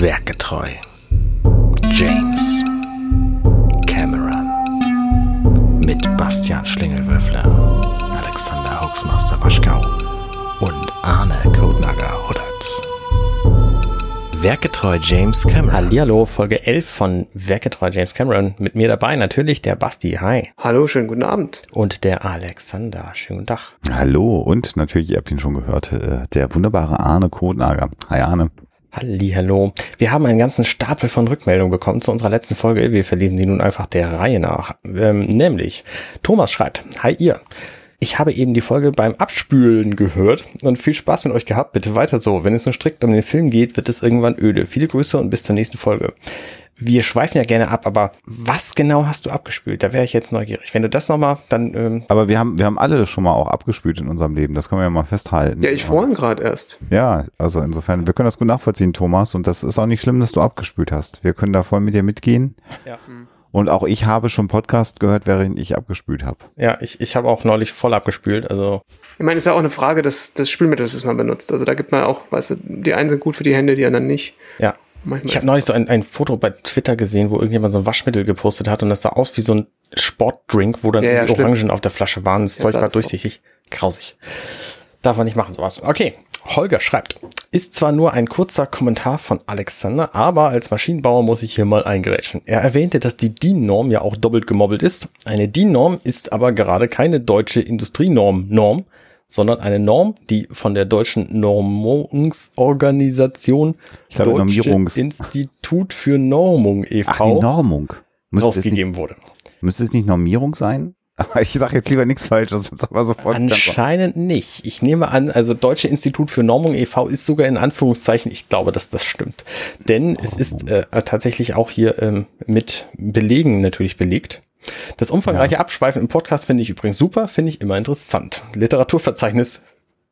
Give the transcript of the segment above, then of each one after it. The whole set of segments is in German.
Werkgetreu. James Cameron. Mit Bastian Schlingelwürfler, Alexander Hoaxmaster Waschkau und Arne Kodnager Huddert. Werkgetreu James Cameron. Hallihallo, Folge 11 von Werkgetreu James Cameron. Mit mir dabei natürlich der Basti, hi. Hallo, schönen guten Abend. Und der Alexander, schönen guten Tag. Hallo und natürlich, ihr habt ihn schon gehört, äh, der wunderbare Arne Kodnager. Hi Arne. Hallihallo. Wir haben einen ganzen Stapel von Rückmeldungen bekommen zu unserer letzten Folge. Wir verlesen sie nun einfach der Reihe nach. Ähm, nämlich, Thomas schreibt, Hi ihr. Ich habe eben die Folge beim Abspülen gehört und viel Spaß mit euch gehabt. Bitte weiter so. Wenn es nur strikt um den Film geht, wird es irgendwann öde. Viele Grüße und bis zur nächsten Folge. Wir schweifen ja gerne ab, aber was genau hast du abgespült? Da wäre ich jetzt neugierig. Wenn du das nochmal, dann. Ähm Aber wir haben, wir haben alle schon mal auch abgespült in unserem Leben. Das können wir ja mal festhalten. Ja, ich vorhin gerade erst. Ja, also insofern, wir können das gut nachvollziehen, Thomas. Und das ist auch nicht schlimm, dass du abgespült hast. Wir können da voll mit dir mitgehen. Ja. Und auch ich habe schon Podcast gehört, während ich abgespült habe. Ja, ich, ich habe auch neulich voll abgespült. Also Ich meine, es ist ja auch eine Frage des, des Spülmittels, das man benutzt. Also da gibt man auch, weißt du, die einen sind gut für die Hände, die anderen nicht. ja. Manchmal Ich habe neulich so ein, ein Foto bei Twitter gesehen, wo irgendjemand so ein Waschmittel gepostet hat und das sah aus wie so ein Sportdrink, wo dann Ja, ja, die stimmt. Orangen auf der Flasche waren. Das Ja, Zeug war durchsichtig. Grausig. Darf man nicht machen, sowas. Okay. Holger schreibt, ist zwar nur ein kurzer Kommentar von Alexander, aber als Maschinenbauer muss ich hier mal eingrätschen. Er erwähnte, dass die DIN-Norm ja auch doppelt gemobbelt ist. Eine DIN-Norm ist aber gerade keine deutsche Industrienorm-Norm, sondern eine Norm, die von der deutschen Normungsorganisation Ich glaube, Deutsche Institut für Normung e.V. Ach, die Normung. Müsste es, nicht, rausgegeben wurde. müsste es nicht Normierung sein? Aber ich sage jetzt lieber nichts Falsches, sonst aber sofort. Anscheinend nicht. Ich nehme an, also Deutsche Institut für Normung e.V. ist sogar in Anführungszeichen, ich glaube, dass das stimmt. Denn es ist äh, tatsächlich auch hier ähm, mit Belegen natürlich belegt. Das umfangreiche Abschweifen im Podcast finde ich übrigens super, finde ich immer interessant. Literaturverzeichnis,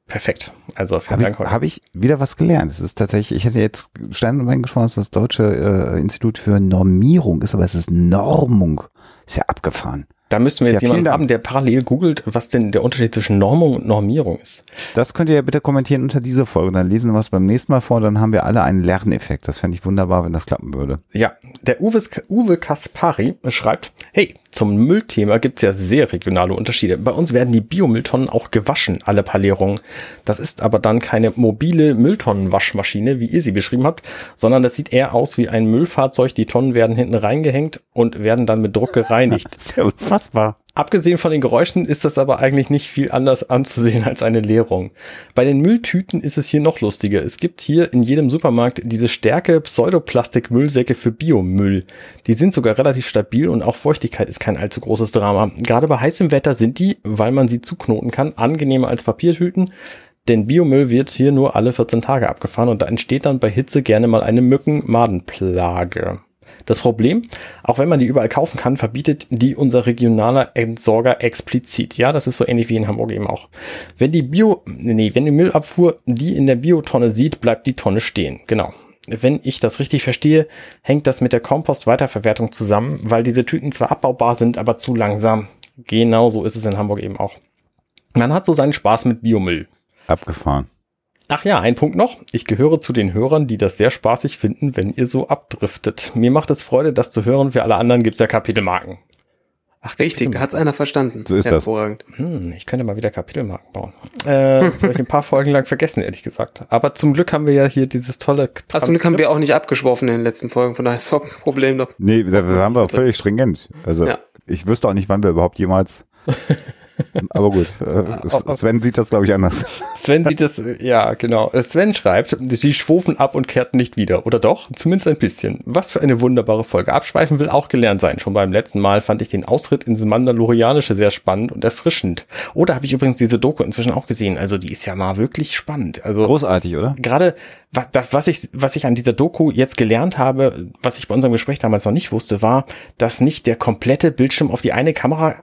perfekt. Also vielen Habe Dank, ich, Holger. hab ich wieder was gelernt. Es ist tatsächlich, ich hätte jetzt Stein und Bein geschworen, dass das Deutsche äh, Institut für Normierung ist, aber es ist Normung. Ist ja abgefahren. Da müssten wir jetzt Ja, jemanden Dank. haben, der parallel googelt, was denn der Unterschied zwischen Normung und Normierung ist. Das könnt ihr ja bitte kommentieren unter diese Folge. Dann lesen wir es beim nächsten Mal vor. Dann haben wir alle einen Lerneffekt. Das fände ich wunderbar, wenn das klappen würde. Ja, der Uwe, Uwe Kaspari schreibt, hey, zum Müllthema gibt's ja sehr regionale Unterschiede. Bei uns werden die Biomülltonnen auch gewaschen, alle paar Leerungen. Das ist aber dann keine mobile Mülltonnenwaschmaschine, wie ihr sie beschrieben habt, sondern das sieht eher aus wie ein Müllfahrzeug. Die Tonnen werden hinten reingehängt und werden dann mit Druck gereinigt. Ja unfassbar. Abgesehen von den Geräuschen ist das aber eigentlich nicht viel anders anzusehen als eine Leerung. Bei den Mülltüten ist es hier noch lustiger. Es gibt hier in jedem Supermarkt diese Stärke Pseudoplastik-Müllsäcke für Biomüll. Die sind sogar relativ stabil und auch Feuchtigkeit ist kein allzu großes Drama. Gerade bei heißem Wetter sind die, weil man sie zuknoten kann, angenehmer als Papiertüten. Denn Biomüll wird hier nur alle 14 Tage abgefahren und da entsteht dann bei Hitze gerne mal eine Mücken-Madenplage. Das Problem, auch wenn man die überall kaufen kann, verbietet die unser regionaler Entsorger explizit. Ja, das ist so ähnlich wie in Hamburg eben auch. Wenn die Bio, nee, wenn die Müllabfuhr die in der Biotonne sieht, bleibt die Tonne stehen. Genau. Wenn ich das richtig verstehe, hängt das mit der Kompost-Weiterverwertung zusammen, weil diese Tüten zwar abbaubar sind, aber zu langsam. Genau so ist es in Hamburg eben auch. Man hat so seinen Spaß mit Biomüll. Abgefahren. Ach ja, ein Punkt noch. Ich gehöre zu den Hörern, die das sehr spaßig finden, wenn ihr so abdriftet. Mir macht es Freude, das zu hören. Für alle anderen gibt's ja Kapitelmarken. Ach, Richtig, da hat's einer verstanden. So ist das. Hervorragend. Hm, ich könnte mal wieder Kapitelmarken bauen. Äh, das habe ich ein paar Folgen lang vergessen, ehrlich gesagt. Aber zum Glück haben wir ja hier dieses tolle Achso, Glück haben wir auch nicht abgeschworfen in den letzten Folgen, von daher ist auch kein Problem doch. Nee, da waren wir völlig stringent. Also Ja. ich wüsste auch nicht, wann wir überhaupt jemals. Aber gut, äh, Sven sieht das, glaube ich, anders. Sven sieht das, äh, ja, genau. Sven schreibt, sie schwufen ab und kehrten nicht wieder. Oder doch? Zumindest ein bisschen. Was für eine wunderbare Folge. Abschweifen will auch gelernt sein. Schon beim letzten Mal fand ich den Austritt ins Mandalorianische sehr spannend und erfrischend. Oder habe ich übrigens diese Doku inzwischen auch gesehen. Also die ist ja mal wirklich spannend. Also Großartig, oder? gerade was, das, was ich was ich an dieser Doku jetzt gelernt habe, was ich bei unserem Gespräch damals noch nicht wusste, war, dass nicht der komplette Bildschirm auf die eine Kamera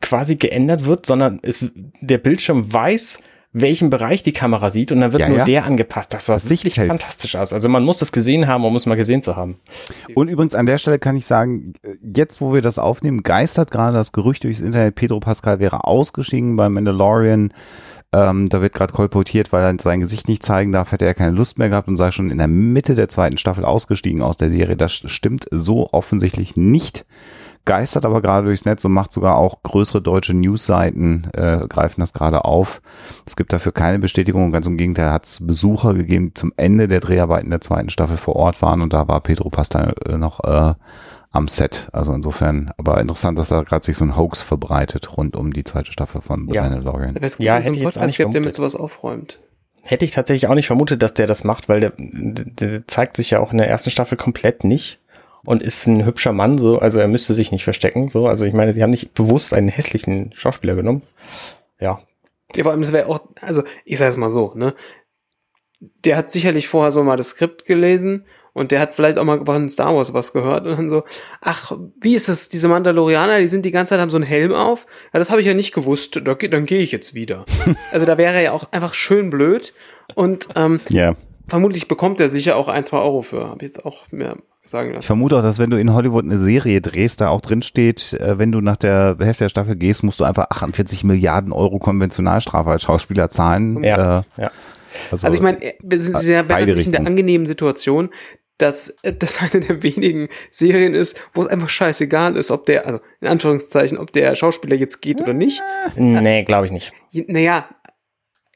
quasi geändert wird, sondern es, der Bildschirm weiß, welchen Bereich die Kamera sieht und dann wird Ja, nur ja. der angepasst. Das sah Sichtfeld. fantastisch aus. Also man muss das gesehen haben, um es mal gesehen zu haben. Und übrigens an der Stelle kann ich sagen, jetzt wo wir das aufnehmen, geistert gerade das Gerücht durchs Internet, Pedro Pascal wäre ausgestiegen beim Mandalorian. Ähm, da wird gerade kolportiert, weil er sein Gesicht nicht zeigen darf, hätte er keine Lust mehr gehabt und sei schon in der Mitte der zweiten Staffel ausgestiegen aus der Serie. Das stimmt so offensichtlich nicht. Geistert aber gerade durchs Netz und macht sogar auch größere deutsche Newsseiten, äh, greifen das gerade auf. Es gibt dafür keine Bestätigung, ganz im Gegenteil hat es Besucher gegeben, die zum Ende der Dreharbeiten der zweiten Staffel vor Ort waren und da war Pedro Pascal äh, noch äh, am Set. Also insofern, aber interessant, dass da gerade sich so ein Hoax verbreitet rund um die zweite Staffel von The Ja. Mandalorian. Da wäre es Ja, ja, so hätte einen ich jetzt auch Podcast der mit sowas aufräumt. Hätte ich tatsächlich auch nicht vermutet, dass der das macht, weil der, der, der zeigt sich ja auch in der ersten Staffel komplett nicht und ist ein hübscher Mann, so, also er müsste sich nicht verstecken, so, also ich meine, sie haben nicht bewusst einen hässlichen Schauspieler genommen. Ja, Ja, vor allem, das wäre auch, also ich sage es mal so, ne? Der hat sicherlich vorher so mal das Skript gelesen und der hat vielleicht auch mal von Star Wars was gehört und dann so, ach, wie ist das, diese Mandalorianer, die sind die ganze Zeit, haben so einen Helm auf? Ja, das habe ich ja nicht gewusst, da, dann gehe ich jetzt wieder. also da wäre er ja auch einfach schön blöd und ähm, Ja. vermutlich bekommt er sicher auch ein, zwei Euro für, habe ich jetzt auch mir sagen Ich lassen. vermute auch, dass wenn du in Hollywood eine Serie drehst, da auch drin steht, äh, wenn du nach der Hälfte der Staffel gehst, musst du einfach 48 Milliarden Euro Konventionalstrafe als Schauspieler zahlen. Ja, Äh, ja. Also ich meine, wir sind sehr beide natürlich in der angenehmen Situation, dass äh, das eine der wenigen Serien ist, wo es einfach scheißegal ist, ob der, also in Anführungszeichen, ob der Schauspieler jetzt geht oder nicht. Nee, glaube ich nicht. Naja,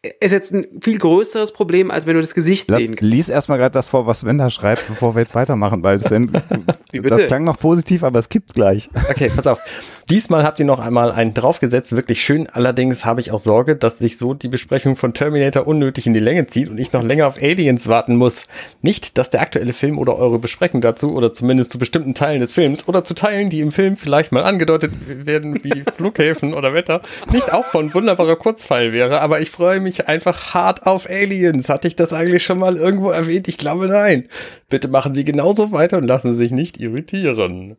ist jetzt ein viel größeres Problem, als wenn du das Gesicht Lass, sehen kannst. lies erstmal gerade das vor, was Sven da schreibt, bevor wir jetzt weitermachen, weil Sven, das klang noch positiv, aber es kippt gleich. Okay, pass auf. Diesmal habt ihr noch einmal einen draufgesetzt, wirklich schön. Allerdings habe ich auch Sorge, dass sich so die Besprechung von Terminator unnötig in die Länge zieht und ich noch länger auf Aliens warten muss. Nicht, dass der aktuelle Film oder eure Besprechung dazu oder zumindest zu bestimmten Teilen des Films oder zu Teilen, die im Film vielleicht mal angedeutet werden, wie Flughäfen oder Wetter, nicht auch von wunderbarer Kurzfall wäre, aber ich freue mich einfach hart auf Aliens. Hatte ich das eigentlich schon mal irgendwo erwähnt? Ich glaube nein. Bitte machen Sie genauso weiter und lassen Sie sich nicht irritieren.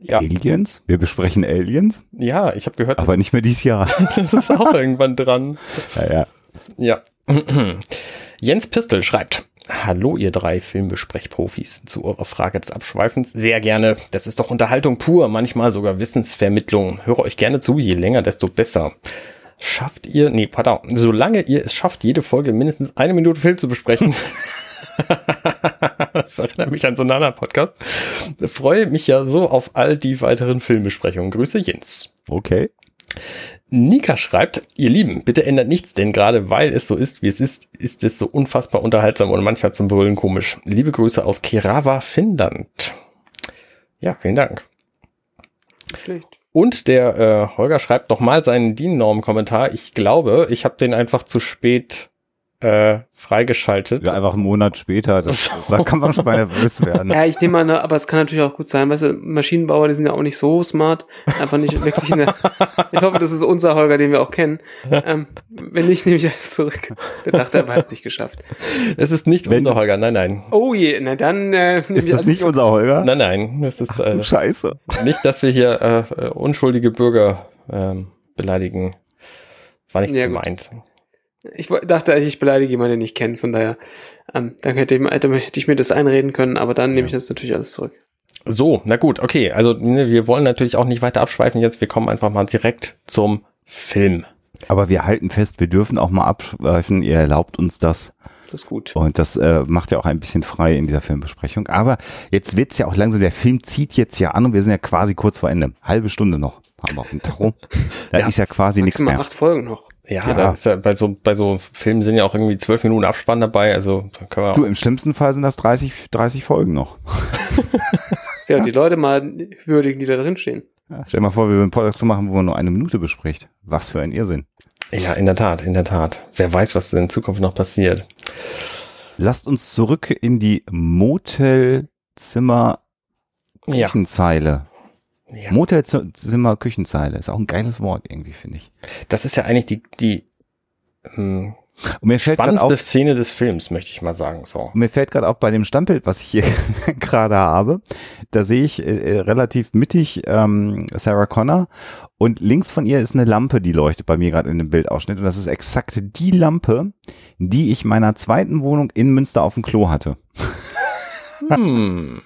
Ja, Aliens? Wir besprechen Aliens, ja, ich habe gehört, aber nicht mehr dieses Jahr. das ist auch irgendwann dran. Ja, ja. Ja. Jens Pistel schreibt. Hallo, ihr drei Filmbesprechprofis. Zu eurer Frage des Abschweifens. Sehr gerne. Das ist doch Unterhaltung pur, manchmal sogar Wissensvermittlung. Höre euch gerne zu, je länger, desto besser. Schafft ihr, nee, pardon, solange ihr es schafft, jede Folge mindestens eine Minute Film zu besprechen. das erinnert mich an so einen anderen Podcast. Freue mich ja so auf all die weiteren Filmbesprechungen. Grüße Jens. Okay. Nika schreibt, ihr Lieben, bitte ändert nichts, denn gerade weil es so ist, wie es ist, ist es so unfassbar unterhaltsam und manchmal zum Brüllen komisch. Liebe Grüße aus Kerava, Finnland. Ja, vielen Dank. Schlecht. Und der äh, Holger schreibt nochmal seinen DIN-Norm-Kommentar. Ich glaube, ich habe den einfach zu spät äh, freigeschaltet. Ja, einfach einen Monat später, das, da kann man schon mal nervös werden. Ja, ich nehme mal, ne, aber es kann natürlich auch gut sein, weißt du, Maschinenbauer, die sind ja auch nicht so smart, einfach nicht wirklich der, ich hoffe, das ist unser Holger, den wir auch kennen. Ähm, wenn nicht, nehme ich alles zurück. Der dachte, er hat es nicht geschafft. Es ist nicht Wenn- unser Holger, nein, nein. Oh je, na dann äh, nehme Ist das nicht unser Holger? Nein, nein. Es ist äh, Du Scheiße. nicht, dass wir hier äh, äh, unschuldige Bürger ähm, beleidigen. War nicht so Ja, gut. Ich dachte eigentlich, ich beleidige jemanden, den ich kenne, von daher, ähm, dann hätte ich, hätte, ich mir das einreden können, aber dann nehme ich das natürlich alles zurück. So, na gut, okay. Also ne, wir wollen natürlich auch nicht weiter abschweifen jetzt. Wir kommen einfach mal direkt zum Film. Aber wir halten fest, wir dürfen auch mal abschweifen. Ihr erlaubt uns das. Das ist gut. Und das äh, macht ja auch ein bisschen frei in dieser Filmbesprechung. Aber jetzt wird's ja auch langsam, der Film zieht jetzt ja an und wir sind ja quasi kurz vor Ende. Halbe Stunde noch haben wir auf dem Tacho. Da Ja, ist ja quasi nichts mehr. acht Folgen noch. Ja, Ja. Da ist ja bei so bei so Filmen sind ja auch irgendwie zwölf Minuten Abspann dabei. Also können wir Du, im schlimmsten Fall sind das 30, 30 Folgen noch. Ja, die Leute mal würdigen, die da drin stehen. Ja, stell dir mal vor, wir würden einen Podcast zu machen, wo man nur eine Minute bespricht. Was für ein Irrsinn. ja in der Tat, in der Tat. Wer weiß, was in Zukunft noch passiert. Lasst uns zurück in die Motelzimmer Ja. Küchenzeile. ja. Motelzimmer Küchenzeile ist auch ein geiles Wort irgendwie, finde ich. Das ist ja eigentlich die die hm, Und mir fällt Spannendste auf, Szene des Films, möchte ich mal sagen. So. mir fällt gerade auf bei dem Standbild, was ich hier gerade habe, da sehe ich äh, äh, relativ mittig ähm, Sarah Connor und links von ihr ist eine Lampe, die leuchtet bei mir gerade in dem Bildausschnitt und das ist exakt die Lampe, die ich meiner zweiten Wohnung in Münster auf dem Klo hatte. Hm.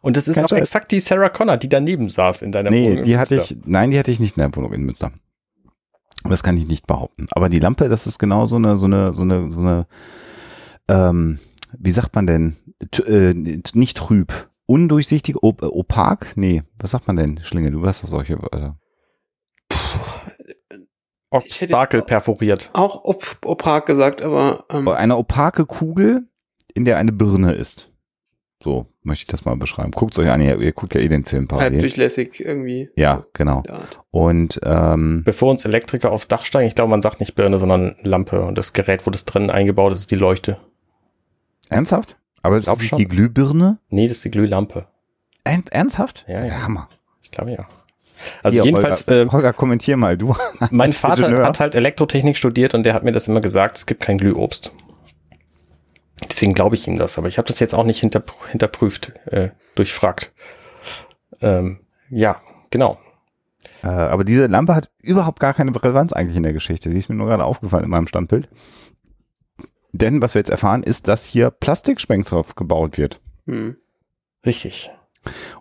Und das ist Kein auch Scheiß. exakt die Sarah Connor, die daneben saß in deiner Nee, Wohnung. in die hatte ich, nein, die hatte ich nicht in der Wohnung in Münster. Das kann ich nicht behaupten. Aber die Lampe, das ist genau so eine, so eine, so eine, so eine, ähm, wie sagt man denn? T äh, nicht trüb. Undurchsichtig, op opak? Nee, was sagt man denn, Schlinge? Du hast doch solche Wörter. Obstakel perforiert. Auch op opak gesagt, aber ähm, Eine opake Kugel, in der eine Birne ist. So möchte ich das mal beschreiben. Guckt euch an, ihr, ihr guckt ja eh den Film halb parallel. durchlässig irgendwie. Ja, genau. Und ähm, Bevor uns Elektriker aufs Dach steigen, ich glaube, man sagt nicht Birne, sondern Lampe. Und das Gerät, wo das drin eingebaut ist, ist die Leuchte. ernsthaft? Aber es ist nicht die Glühbirne? Nee, das ist die Glühlampe. Ern ernsthaft? Ja, ja. Hammer. Ich glaube ja. Also Hier, jedenfalls, Holger, äh, Holger, kommentier mal, du. mein Vater Ingenieur. hat halt Elektrotechnik studiert und der hat mir das immer gesagt, es gibt kein Glühobst. Deswegen glaube ich ihm das, aber ich habe das jetzt auch nicht hinter, hinterprüft, äh, durchfragt. Ähm, ja, genau. Äh, aber diese Lampe hat überhaupt gar keine Relevanz eigentlich in der Geschichte. Sie ist mir nur gerade aufgefallen in meinem Standbild. Denn was wir jetzt erfahren, ist, dass hier Plastiksprengstoff gebaut wird. Hm. Richtig.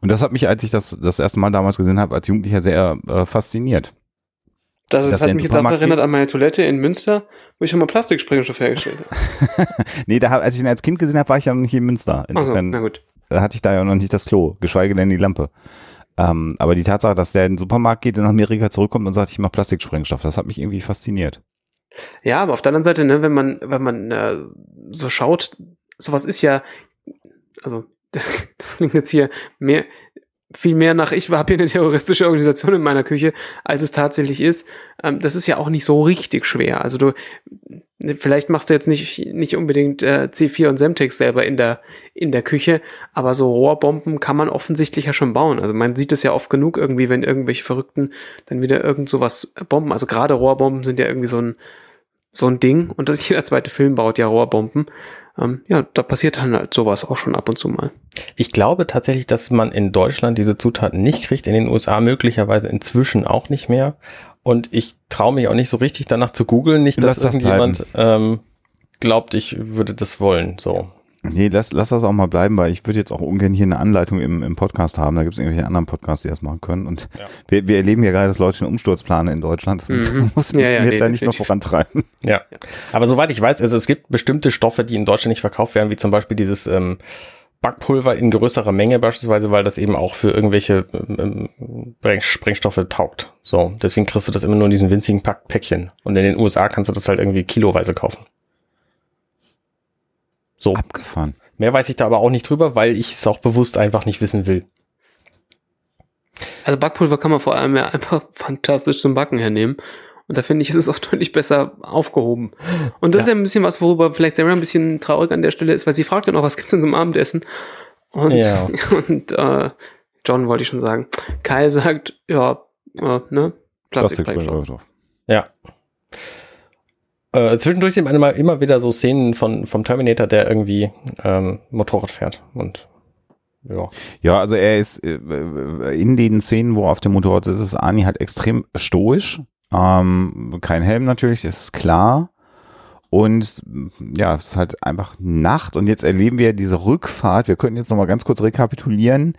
Und das hat mich, als ich das das erste Mal damals gesehen habe, als Jugendlicher sehr äh, fasziniert. Das, das hat in mich jetzt auch erinnert geht? an meine Toilette in Münster, wo ich schon mal Plastiksprengstoff hergestellt habe. Nee, da, hab- als ich ihn als Kind gesehen habe, war ich ja noch nicht in Münster. Insofern na gut. da hatte ich da ja noch nicht das Klo, geschweige denn die Lampe. Ähm, aber die Tatsache, dass der in den Supermarkt geht nach Amerika zurückkommt und sagt, ich mache Plastiksprengstoff, das hat mich irgendwie fasziniert. Ja, aber auf der anderen Seite, ne, wenn man, wenn man äh, so schaut, sowas ist ja, also das, das klingt jetzt hier mehr, viel mehr nach, ich habe hier eine terroristische Organisation in meiner Küche, als es tatsächlich ist. Ähm, das ist ja auch nicht so richtig schwer. Also du, ne, vielleicht machst du jetzt nicht, nicht unbedingt äh, C4 und Semtex selber in der, in der Küche, aber so Rohrbomben kann man offensichtlich ja schon bauen. Also man sieht es ja oft genug irgendwie, wenn irgendwelche Verrückten dann wieder irgend sowas bomben. Also gerade Rohrbomben sind ja irgendwie so ein, so ein Ding und jeder zweite Film baut ja Rohrbomben. Ähm, ja, da passiert dann halt sowas auch schon ab und zu mal. Ich glaube tatsächlich, dass man in Deutschland diese Zutaten nicht kriegt, in den USA möglicherweise inzwischen auch nicht mehr. Und ich traue mich auch nicht so richtig danach zu googeln, nicht, dass Lass das irgendjemand ähm, glaubt, ich würde das wollen. So. Nee, lass, lass das auch mal bleiben, weil ich würde jetzt auch ungern hier eine Anleitung im, im Podcast haben. Da gibt es irgendwelche anderen Podcasts, die das machen können. Und Ja. wir, wir erleben ja gerade, dass Leute einen Umsturz planen in Deutschland. Das Mhm. muss Ja, man ja, jetzt nee, ja nicht noch definitiv. vorantreiben. Ja. Aber soweit ich weiß, also es gibt bestimmte Stoffe, die in Deutschland nicht verkauft werden, wie zum Beispiel dieses ähm, Backpulver in größerer Menge beispielsweise, weil das eben auch für irgendwelche ähm, Spreng- Sprengstoffe taugt. So, deswegen kriegst du das immer nur in diesen winzigen Pack Päckchen. Und in den USA kannst du das halt irgendwie kiloweise kaufen. So, Abgefahren. mehr weiß ich da aber auch nicht drüber, weil ich es auch bewusst einfach nicht wissen will. Also Backpulver kann man vor allem ja einfach fantastisch zum Backen hernehmen. Und da finde ich, ist es auch deutlich besser aufgehoben. Und das ist ja ein bisschen was, worüber vielleicht Sarah ein bisschen traurig an der Stelle ist, weil sie fragt dann auch, was gibt's denn zum Abendessen? Und, Ja. und äh, John wollte ich schon sagen. Kyle sagt, ja, äh, ne? Plastikbrennstoff. Plastiksprengstoff. Ja. Äh, zwischendurch sind immer, immer wieder so Szenen von, vom Terminator, der irgendwie ähm, Motorrad fährt. Und ja. Ja, also er ist äh, in den Szenen, wo er auf dem Motorrad sitzt, ist Ani halt extrem stoisch. Ähm, kein Helm natürlich, ist klar. Und ja, es ist halt einfach Nacht und jetzt erleben wir diese Rückfahrt. Wir könnten jetzt nochmal ganz kurz rekapitulieren.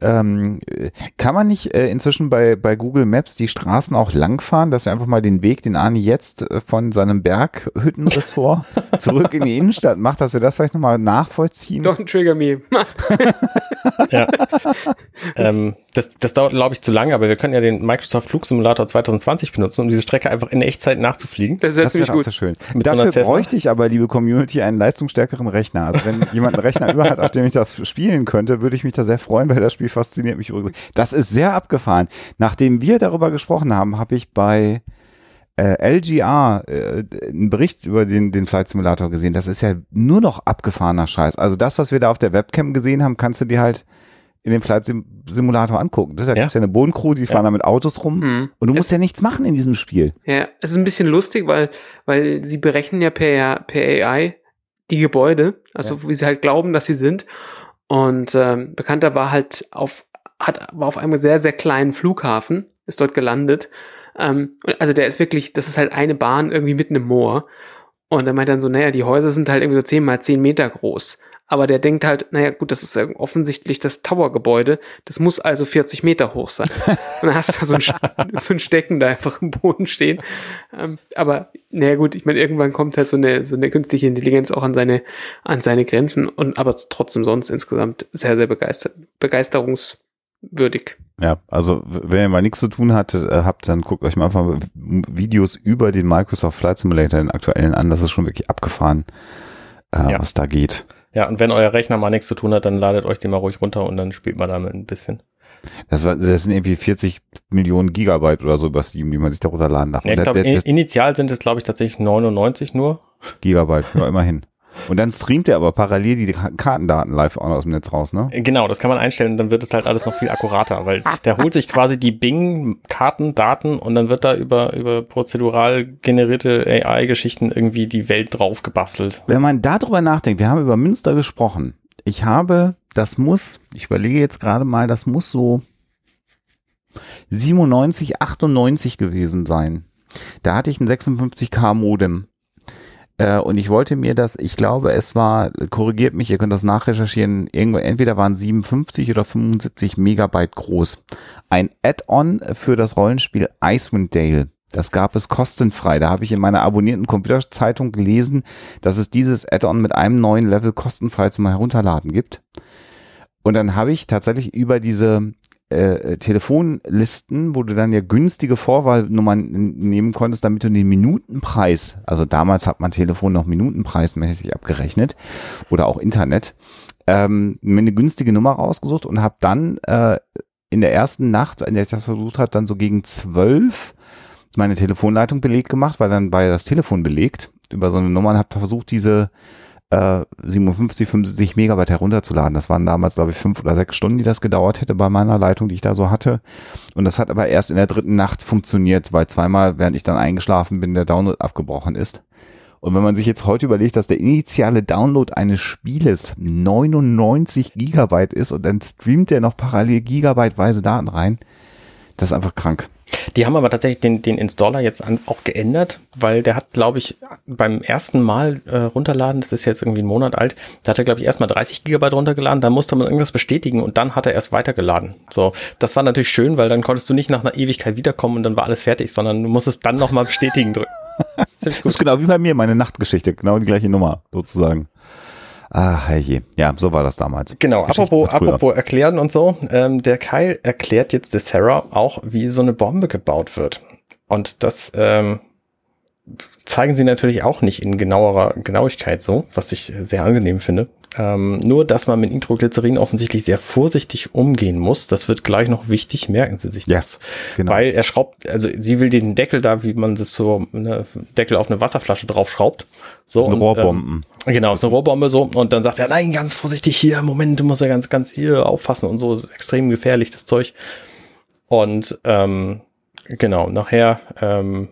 Ähm, äh, kann man nicht äh, inzwischen bei, bei Google Maps die Straßen auch langfahren, dass er einfach mal den Weg, den Arni jetzt äh, von seinem Berghüttenressort zurück in die Innenstadt macht, dass wir das vielleicht nochmal nachvollziehen? Don't trigger me. ja. ähm, das, das dauert, glaube ich, zu lange, aber wir können ja den Microsoft Flugsimulator 2020 benutzen, um diese Strecke einfach in Echtzeit nachzufliegen. Das wäre Das ziemlich wäre auch sehr schön. Mit Dafür bräuchte ich aber, liebe Community, einen leistungsstärkeren Rechner. Also wenn jemand einen Rechner über hat, auf dem ich das spielen könnte, würde ich mich da sehr freuen, weil das Spiel fasziniert mich übrigens. Das ist sehr abgefahren. Nachdem wir darüber gesprochen haben, habe ich bei äh, LGR äh, einen Bericht über den, den Flight Simulator gesehen. Das ist ja nur noch abgefahrener Scheiß. Also das, was wir da auf der Webcam gesehen haben, kannst du dir halt in dem Flight Sim Simulator angucken. Da Ja. gibt's ja eine Bodencrew, die fahren da mit Autos rum. Mhm. Und du Es- musst ja nichts machen in diesem Spiel. Ja, es ist ein bisschen lustig, weil, weil sie berechnen ja per, per AI die Gebäude, also wie sie halt glauben, dass sie sind. Und ähm, bekannter war halt auf, hat, war auf einem sehr, sehr kleinen Flughafen, ist dort gelandet. Ähm, also der ist wirklich, das ist halt eine Bahn irgendwie mitten im Moor. Und er meint dann so, naja, die Häuser sind halt irgendwie so 10 mal 10 Meter groß. Aber der denkt halt, naja, gut, das ist ja offensichtlich das Tower-Gebäude. Das muss also 40 Meter hoch sein. Und dann hast du da so ein, so ein Stecken da einfach im Boden stehen. Ähm, aber, naja, gut, ich meine, irgendwann kommt halt so eine, so eine künstliche Intelligenz auch an seine, an seine Grenzen und aber trotzdem sonst insgesamt sehr, sehr begeistert, begeisterungswürdig. Ja, also wenn ihr mal nichts zu tun hat, äh, habt, dann guckt euch mal einfach mal Videos über den Microsoft Flight Simulator, den aktuellen an. Das ist schon wirklich abgefahren, äh, Ja. was da geht. Ja, und wenn euer Rechner mal nichts zu tun hat, dann ladet euch den mal ruhig runter und dann spielt man damit ein bisschen. Das, war, das sind irgendwie 40 Millionen Gigabyte oder so über Steam, die man sich da runterladen darf. Ja, ich glaube, der- das initial sind es, glaube ich, tatsächlich 99 nur. Gigabyte, ja, immerhin. Und dann streamt er aber parallel die Ka- Kartendaten live aus dem Netz raus, ne? Genau, das kann man einstellen, dann wird es halt alles noch viel akkurater, weil der holt sich quasi die Bing-Karten, Daten und dann wird da über, über prozedural generierte AI-Geschichten irgendwie die Welt drauf gebastelt. Wenn man darüber nachdenkt, wir haben über Münster gesprochen. Ich habe, das muss, ich überlege jetzt gerade mal, das muss so 97, 98 gewesen sein. Da hatte ich ein 56k Modem. Äh, und ich wollte mir das, ich glaube, es war, korrigiert mich, ihr könnt das nachrecherchieren, irgendwo, entweder waren 57 oder 75 Megabyte groß. Ein Add-on für das Rollenspiel Icewind Dale. Das gab es kostenfrei. Da habe ich in meiner abonnierten Computerzeitung gelesen, dass es dieses Add-on mit einem neuen Level kostenfrei zum Herunterladen gibt. Und dann habe ich tatsächlich über diese äh, Telefonlisten, wo du dann ja günstige Vorwahlnummern nehmen konntest, damit du den Minutenpreis, also damals hat man Telefon noch minutenpreismäßig abgerechnet oder auch Internet, ähm, mir eine günstige Nummer rausgesucht und habe dann äh, in der ersten Nacht, in der ich das versucht habe, dann so gegen zwölf meine Telefonleitung belegt gemacht, weil dann war ja das Telefon belegt. Über so eine Nummer und habe versucht, diese äh, 57, 75 Megabyte herunterzuladen. Das waren damals, glaube ich, fünf oder sechs Stunden, die das gedauert hätte bei meiner Leitung, die ich da so hatte. Und das hat aber erst in der dritten Nacht funktioniert, weil zweimal, während ich dann eingeschlafen bin, der Download abgebrochen ist. Und wenn man sich jetzt heute überlegt, dass der initiale Download eines Spieles 99 Gigabyte ist und dann streamt der noch parallel gigabyteweise Daten rein, das ist einfach krank. Die haben aber tatsächlich den, den Installer jetzt an, auch geändert, weil der hat, glaube ich, beim ersten Mal äh, runterladen, das ist jetzt irgendwie ein Monat alt, da hat er, glaube ich, erstmal 30 Gigabyte runtergeladen, dann musste man irgendwas bestätigen und dann hat er erst weitergeladen. So, das war natürlich schön, weil dann konntest du nicht nach einer Ewigkeit wiederkommen und dann war alles fertig, sondern du musstest dann nochmal bestätigen drücken. Das ist Das ist genau wie bei mir, meine Nachtgeschichte, genau die gleiche Nummer, sozusagen. Ah, herrje. Ja, so war das damals. Genau, apropos, apropos erklären und so. Ähm, der Kyle erklärt jetzt der Sarah auch, wie so eine Bombe gebaut wird. Und das ähm, zeigen sie natürlich auch nicht in genauerer Genauigkeit so, was ich sehr angenehm finde. Ähm, nur, dass man mit Nitroglycerin offensichtlich sehr vorsichtig umgehen muss. Das wird gleich noch wichtig, merken Sie sich Ja, das. genau. Weil er schraubt, also sie will den Deckel da, wie man das so, ne, Deckel auf eine Wasserflasche draufschraubt. So, So und, Rohrbomben. Ähm, genau, ist eine Rohrbombe so. Und dann sagt er, nein, ganz vorsichtig hier, Moment, du musst ja ganz, ganz hier aufpassen und so, ist extrem gefährlich, das Zeug. Und ähm, genau, nachher ähm,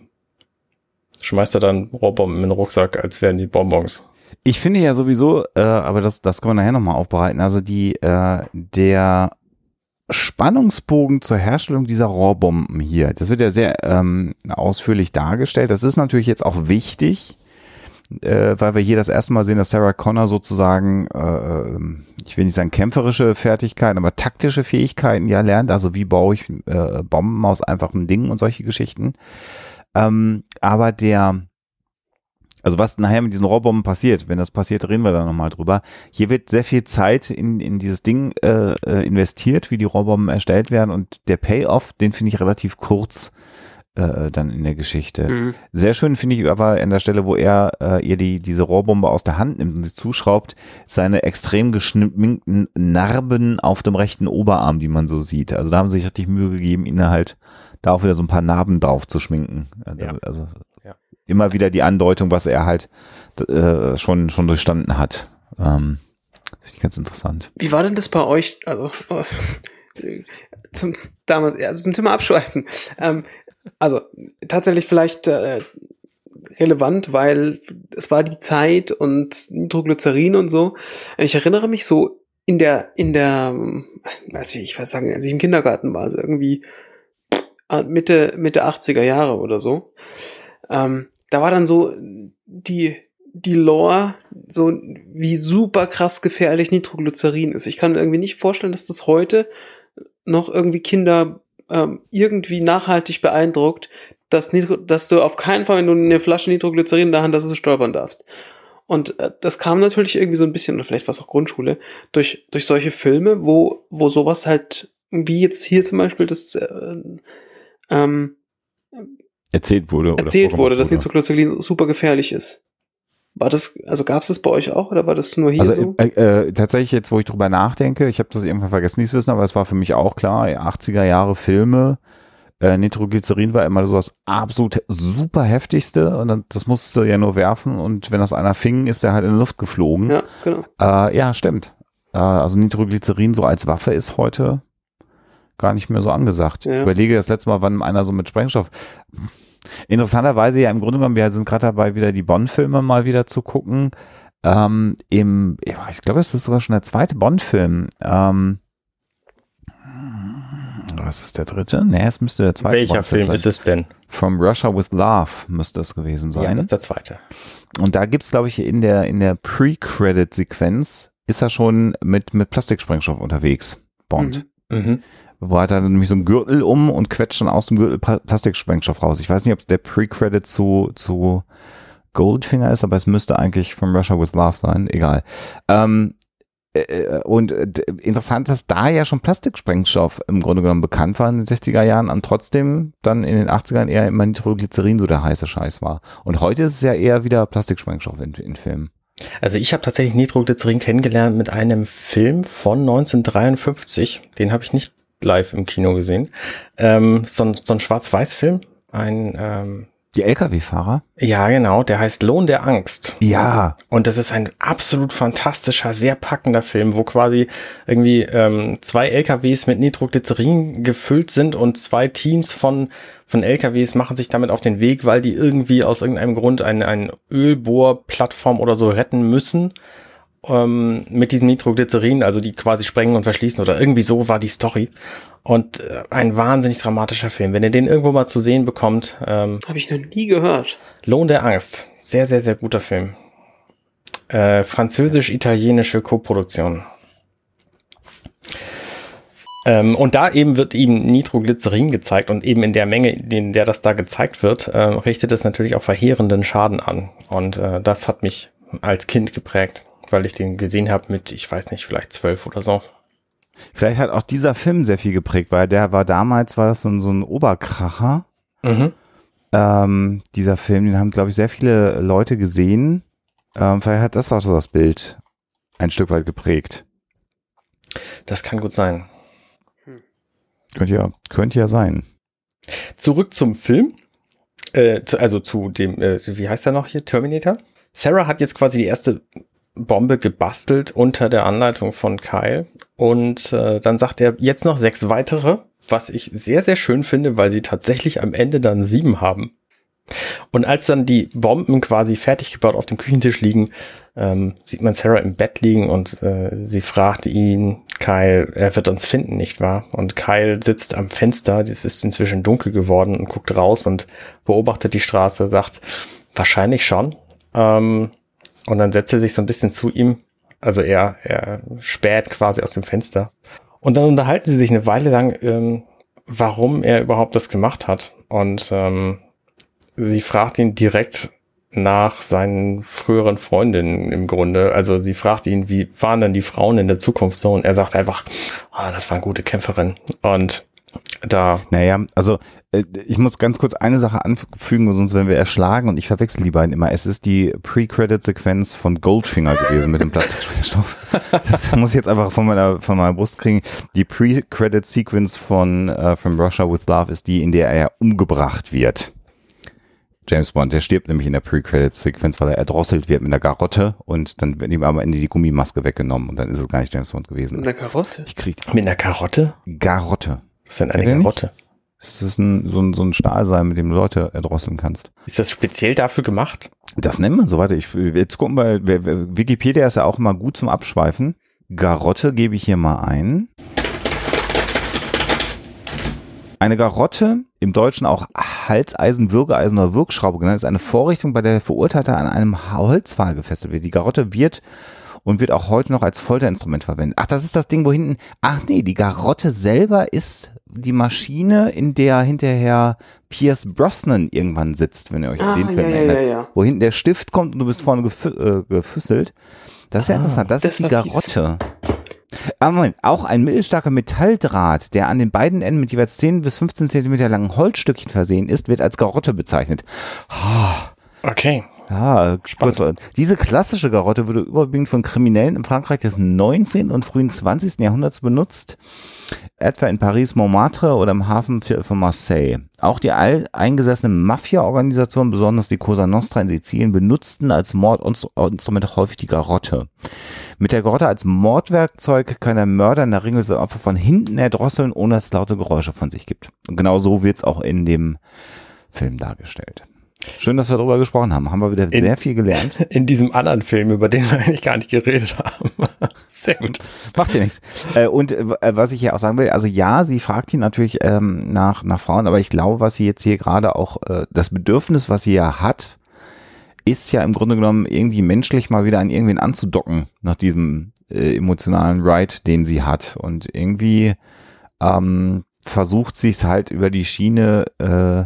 schmeißt er dann Rohrbomben in den Rucksack, als wären die Bonbons. Ich finde ja sowieso, äh, aber das, das können wir nachher nochmal aufbereiten, also die, äh, der Spannungsbogen zur Herstellung dieser Rohrbomben hier, das wird ja sehr ähm, ausführlich dargestellt. Das ist natürlich jetzt auch wichtig, äh, weil wir hier das erste Mal sehen, dass Sarah Connor sozusagen, äh, ich will nicht sagen kämpferische Fertigkeiten, aber taktische Fähigkeiten ja lernt. Also wie baue ich äh, Bomben aus einfachen Dingen und solche Geschichten. Ähm, aber der, also was nachher mit diesen Rohrbomben passiert, wenn das passiert, reden wir da nochmal drüber. Hier wird sehr viel Zeit in, in dieses Ding äh, äh, investiert, wie die Rohrbomben erstellt werden und der Payoff, den finde ich relativ kurz äh, dann in der Geschichte. Mhm. Sehr schön finde ich aber an der Stelle, wo er äh, ihr die diese Rohrbombe aus der Hand nimmt und sie zuschraubt, seine extrem geschminkten Narben auf dem rechten Oberarm, die man so sieht. Also da haben sie sich richtig Mühe gegeben, ihn halt da auch wieder so ein paar Narben drauf zu schminken. Also, Ja. also. Immer wieder die Andeutung, was er halt äh, schon schon durchstanden hat. Ähm, Finde ich ganz interessant. Wie war denn das bei euch? Also äh, zum damals, also zum Thema Abschweifen. Ähm, also tatsächlich vielleicht äh, relevant, weil es war die Zeit und Nitroglycerin und so. Ich erinnere mich so in der in der, weiß ich, ich weiß sagen, als ich im Kindergarten war, also irgendwie äh, Mitte Mitte 80er Jahre oder so. Ähm, da war dann so die die Lore, so wie super krass gefährlich Nitroglycerin ist. Ich kann mir irgendwie nicht vorstellen, dass das heute noch irgendwie Kinder ähm, irgendwie nachhaltig beeindruckt, dass, Nitro, dass du auf keinen Fall, wenn du eine Flasche Nitroglycerin in der dass du stolpern darfst. Und äh, das kam natürlich irgendwie so ein bisschen, oder vielleicht war es auch Grundschule, durch, durch solche Filme, wo, wo sowas halt, wie jetzt hier zum Beispiel das äh, ähm, Erzählt wurde. oder erzählt wurde, dass Nitroglycerin super gefährlich ist. War das, also gab es das bei euch auch oder war das nur hier Also so? äh, äh, tatsächlich jetzt, wo ich drüber nachdenke, ich habe das irgendwann vergessen, dieses Wissen, aber es war für mich auch klar, 80er Jahre Filme, äh, Nitroglycerin war immer so das absolut super heftigste und dann, das musste ja nur werfen und wenn das einer fing, ist der halt in die Luft geflogen. Ja, genau. Äh, ja, stimmt. Äh, also Nitroglycerin so als Waffe ist heute gar nicht mehr so angesagt. Ja. Überlege das letzte Mal, wann einer so mit Sprengstoff. Interessanterweise ja im Grunde genommen, wir sind gerade dabei, wieder die Bond-Filme mal wieder zu gucken. Ähm, Im, ja, ich glaube, es ist sogar schon der zweite Bond-Film. Ähm, was ist der dritte? Nee, es müsste der zweite Welcher Film sein. ist es denn? From Russia with Love müsste es gewesen Ja, sein. das ist der zweite. Und da gibt's, glaube ich, in der, in der Pre-Credit-Sequenz ist er schon mit, mit Plastiksprengstoff unterwegs. Bond. Mhm. Wo hat er nämlich so einen Gürtel um und quetscht dann aus dem Gürtel Plastiksprengstoff raus. Ich weiß nicht, ob es der Pre-Credit zu, zu Goldfinger ist, aber es müsste eigentlich From Russia with Love sein. Egal. Ähm, äh, und äh, interessant, dass da ja schon Plastiksprengstoff im Grunde genommen bekannt war in den 60er Jahren und trotzdem dann in den 80ern eher immer Nitroglycerin so der heiße Scheiß war. Und heute ist es ja eher wieder Plastiksprengstoff in, in Filmen. Also ich habe tatsächlich Nitroglycerin kennengelernt mit einem Film von 1953. Den habe ich nicht live im Kino gesehen. Ähm, so ein, so ein Schwarz-Weiß-Film. Ein, ähm, Die LKW-Fahrer? ja genau, der heißt Lohn der Angst. Ja. Und das ist ein absolut fantastischer, sehr packender Film, wo quasi irgendwie ähm, zwei LKWs mit Nitroglycerin gefüllt sind und zwei Teams von, von LKWs machen sich damit auf den Weg, weil die irgendwie aus irgendeinem Grund eine, eine Ölbohrplattform oder so retten müssen. Ähm, mit diesem Nitroglycerin, also die quasi sprengen und verschließen oder irgendwie so war die Story. Und äh, ein wahnsinnig dramatischer Film. Wenn ihr den irgendwo mal zu sehen bekommt, ähm, Habe ich noch nie gehört. Lohn der Angst. Sehr, sehr, sehr guter Film. Äh, Französisch-italienische Koproduktion. Ähm, und da eben wird ihm Nitroglycerin gezeigt und eben in der Menge, in der das da gezeigt wird, äh, richtet es natürlich auch verheerenden Schaden an. Und äh, das hat mich als Kind geprägt, weil ich den gesehen habe mit, ich weiß nicht, vielleicht zwölf oder so. Vielleicht hat auch dieser Film sehr viel geprägt, weil der war damals, war das so ein, so ein Oberkracher. Mhm. Ähm, dieser Film, den haben, glaube ich, sehr viele Leute gesehen. Ähm, vielleicht hat das auch so das Bild ein Stück weit geprägt. Das kann gut sein. Könnte ja, könnte ja sein. Zurück zum Film. Äh, zu, also zu dem, äh, wie heißt er noch hier? Terminator. Sarah hat jetzt quasi die erste Bombe gebastelt unter der Anleitung von Kyle. Und äh, dann sagt er jetzt noch sechs weitere, was ich sehr, sehr schön finde, weil sie tatsächlich am Ende dann sieben haben. Und als dann die Bomben quasi fertig gebaut auf dem Küchentisch liegen, ähm, sieht man Sarah im Bett liegen und äh, sie fragt ihn, Kyle, er wird uns finden, nicht wahr? Und Kyle sitzt am Fenster, es ist inzwischen dunkel geworden und guckt raus und beobachtet die Straße, sagt, wahrscheinlich schon. Ähm, und dann setzt er sich so ein bisschen zu ihm, also er, er späht quasi aus dem Fenster. Und dann unterhalten sie sich eine Weile lang, ähm, warum er überhaupt das gemacht hat. Und ähm, sie fragt ihn direkt nach seinen früheren Freundinnen im Grunde. Also sie fragt ihn, wie waren denn die Frauen in der Zukunft so? Und er sagt einfach, ah, das waren gute Kämpferinnen. Und da, Naja, also äh, ich muss ganz kurz eine Sache anfügen, sonst werden wir erschlagen und ich verwechsel die beiden immer. Es ist die Pre-Credit-Sequenz von Goldfinger gewesen mit dem Plastiksprengstoff. Das muss ich jetzt einfach von meiner, von meiner Brust kriegen. Die Pre-Credit-Sequenz von äh, From Russia with Love ist die, in der er umgebracht wird. James Bond, der stirbt nämlich in der Pre-Credit-Sequenz, weil er erdrosselt wird mit einer Garotte und dann wird ihm am Ende die Gummimaske weggenommen und dann ist es gar nicht James Bond gewesen. Eine Karotte. Ich krieg Mit einer Karotte? Garotte. Was ist denn eine Kennt? Karotte? Das ist ein, so, ein, so ein Stahlseil, mit dem du Leute erdrosseln kannst. Ist das speziell dafür gemacht? Das nennt man so weiter. Ich, jetzt gucken wir, Wikipedia ist ja auch immer gut zum Abschweifen. Garotte gebe ich hier mal ein. Eine Garotte, im Deutschen auch Halseisen, Würgeeisen oder Wirkschraube genannt, ist eine Vorrichtung, bei der der Verurteilte an einem Holzpfahl gefesselt wird. Die Garotte wird und wird auch heute noch als Folterinstrument verwendet. Ach, das ist das Ding, wo hinten, ach nee, die Garotte selber ist die Maschine, in der hinterher Pierce Brosnan irgendwann sitzt, wenn ihr euch Ah, an den Film ja, ja, erinnert ja, ja. wo hinten der Stift kommt und du bist vorne gefü äh, gefüsselt. Das ist ja interessant. Das, das ist die. Garotte. Aber Moment, auch ein mittelstarker Metalldraht, der an den beiden Enden mit jeweils 10 bis 15 Zentimeter langen Holzstückchen versehen ist, wird als Garotte bezeichnet. Okay. Ja, kurz, diese klassische Garotte wurde überwiegend von Kriminellen im Frankreich des 19. und frühen 20. Jahrhunderts benutzt, etwa in Paris Montmartre oder im Hafen von Marseille. Auch die all eingesessenen Mafia-Organisationen, besonders die Cosa Nostra in Sizilien, benutzten als Mordinstrument häufig die Garotte. Mit der Garotte als Mordwerkzeug kann der Mörder in der Regel sein Opfer von hinten erdrosseln, ohne dass es laute Geräusche von sich gibt. Und genau so wird es auch in dem Film dargestellt. Schön, dass wir darüber gesprochen haben. Haben wir wieder In- sehr viel gelernt. In diesem anderen Film, über den wir eigentlich gar nicht geredet haben. Sehr gut. Macht ja nichts. Äh, und äh, was ich hier auch sagen will, also ja, sie fragt ihn natürlich ähm, nach, nach Frauen, aber ich glaube, was sie jetzt hier gerade auch, äh, das Bedürfnis, was sie ja hat, ist ja im Grunde genommen irgendwie menschlich mal wieder an irgendwen anzudocken nach diesem äh, emotionalen Ride, den sie hat. Und irgendwie ähm, versucht sie es halt über die Schiene äh,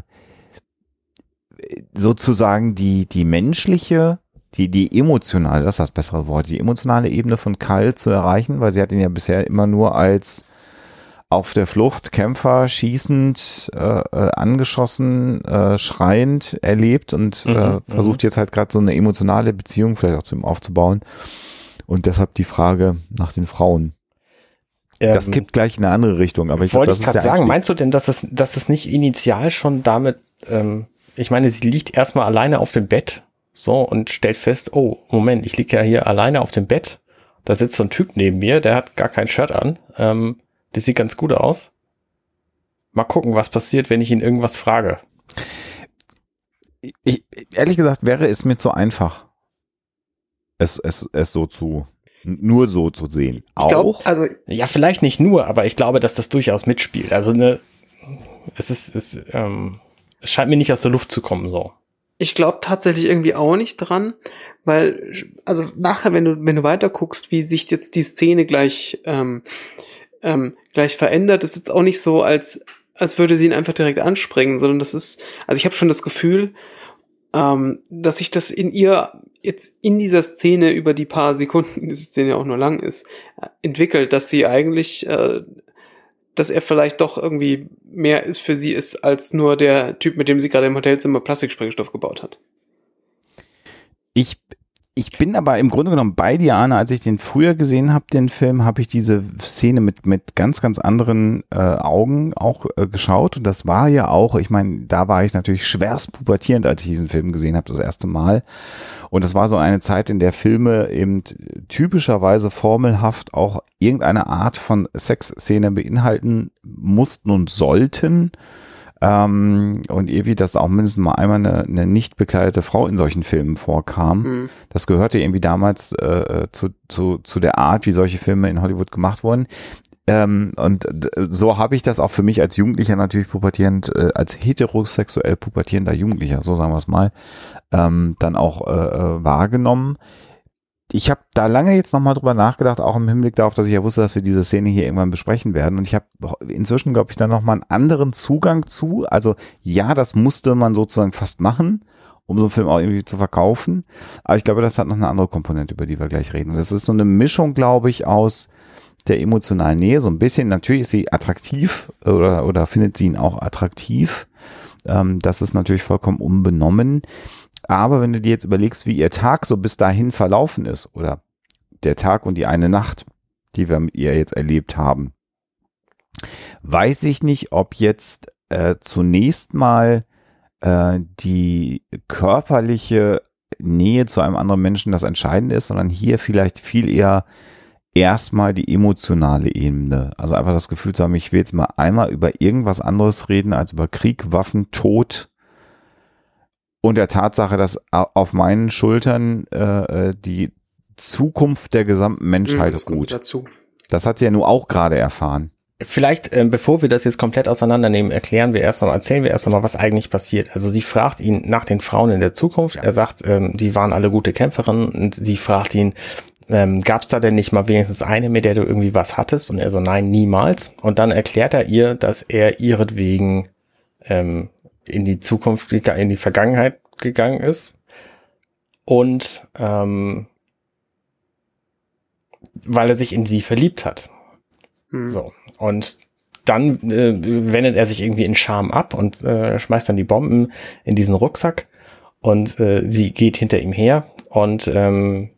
sozusagen die, die menschliche, die, die emotionale, das ist das bessere Wort, die emotionale Ebene von Kyle zu erreichen, weil sie hat ihn ja bisher immer nur als auf der Flucht, Kämpfer, schießend, äh, äh, angeschossen, äh, schreiend erlebt und Mhm, äh, versucht jetzt halt gerade so eine emotionale Beziehung vielleicht auch zu ihm aufzubauen. Und deshalb die Frage nach den Frauen. Das Ähm, kippt gleich in eine andere Richtung, aber ich Wollte das ich gerade sagen, Einstieg. meinst du denn, dass es, dass es nicht initial schon damit, ähm, ich meine, sie liegt erstmal alleine auf dem Bett, so, und stellt fest, oh, Moment, ich liege ja hier alleine auf dem Bett, da sitzt so ein Typ neben mir, der hat gar kein Shirt an, ähm, der sieht ganz gut aus. Mal gucken, was passiert, wenn ich ihn irgendwas frage. ich, ehrlich gesagt wäre es mir zu einfach, es, es, es so zu, nur so zu sehen. Ich glaube, Auch, also Ja, vielleicht nicht nur, aber ich glaube, dass das durchaus mitspielt. Also, ne, es ist, es, ähm, es scheint mir nicht aus der Luft zu kommen, so. Ich glaube tatsächlich irgendwie auch nicht dran, weil, also nachher, wenn du, wenn du weiter guckst, wie sich jetzt die Szene gleich, ähm, ähm, gleich verändert, ist jetzt auch nicht so, als, als würde sie ihn einfach direkt anspringen, sondern das ist, also ich habe schon das Gefühl, ähm, dass sich das in ihr jetzt in dieser Szene über die paar Sekunden, diese Szene ja auch nur lang ist, äh, entwickelt, dass sie eigentlich, äh, dass er vielleicht doch irgendwie mehr ist für sie ist als nur der Typ, mit dem sie gerade im Hotelzimmer Plastiksprengstoff gebaut hat. ich, ich bin aber im Grunde genommen bei dir, Arne, als ich den früher gesehen habe, den Film, habe ich diese Szene mit, mit ganz, ganz anderen äh, Augen auch äh, geschaut. Und das war ja auch, ich meine, da war ich natürlich schwerst pubertierend, als ich diesen Film gesehen habe, das erste Mal. Und das war so eine Zeit, in der Filme eben typischerweise formelhaft auch irgendeine Art von Sexszene beinhalten mussten und sollten. Ähm, und irgendwie, dass auch mindestens mal einmal eine, eine nicht bekleidete Frau in solchen Filmen vorkam. Mhm. Das gehörte irgendwie damals äh, zu, zu, zu der Art, wie solche Filme in Hollywood gemacht wurden. Ähm, und d- so habe ich das auch für mich als Jugendlicher natürlich pubertierend, äh, als heterosexuell pubertierender Jugendlicher, so sagen wir es mal, ähm, dann auch äh, äh, wahrgenommen. Ich habe da lange jetzt nochmal drüber nachgedacht, auch im Hinblick darauf, dass ich ja wusste, dass wir diese Szene hier irgendwann besprechen werden. Und ich habe inzwischen, glaube ich, da nochmal einen anderen Zugang zu. Also ja, das musste man sozusagen fast machen, um so einen Film auch irgendwie zu verkaufen. Aber ich glaube, das hat noch eine andere Komponente, über die wir gleich reden. Und das ist so eine Mischung, glaube ich, aus der emotionalen Nähe. So ein bisschen, natürlich ist sie attraktiv oder, oder findet sie ihn auch attraktiv. Ähm, das ist natürlich vollkommen unbenommen. Aber wenn du dir jetzt überlegst, wie ihr Tag so bis dahin verlaufen ist, oder der Tag und die eine Nacht, die wir mit ihr jetzt erlebt haben, weiß ich nicht, ob jetzt äh, zunächst mal äh, die körperliche Nähe zu einem anderen Menschen das Entscheidende ist, sondern hier vielleicht viel eher erstmal die emotionale Ebene. Also einfach das Gefühl zu haben, ich will jetzt mal einmal über irgendwas anderes reden als über Krieg, Waffen, Tod und der Tatsache, dass auf meinen Schultern äh, äh die Zukunft der gesamten Menschheit Mhm, ruht. dazu. Das hat sie ja nur auch gerade erfahren. Vielleicht, ähm, bevor wir das jetzt komplett auseinandernehmen, erklären wir erst mal, erzählen wir erst mal, was eigentlich passiert. Also sie fragt ihn nach den Frauen in der Zukunft. Er sagt, ähm, die waren alle gute Kämpferinnen und sie fragt ihn, ähm, gab es da denn nicht mal wenigstens eine, mit der du irgendwie was hattest? Und er so, nein, niemals. Und dann erklärt er ihr, dass er ihretwegen ähm, in die Zukunft, in die Vergangenheit gegangen ist. Und ähm, weil er sich in sie verliebt hat. Hm. So. Und dann äh, wendet er sich irgendwie in Scham ab und äh, schmeißt dann die Bomben in diesen Rucksack und äh, sie geht hinter ihm her und ähm,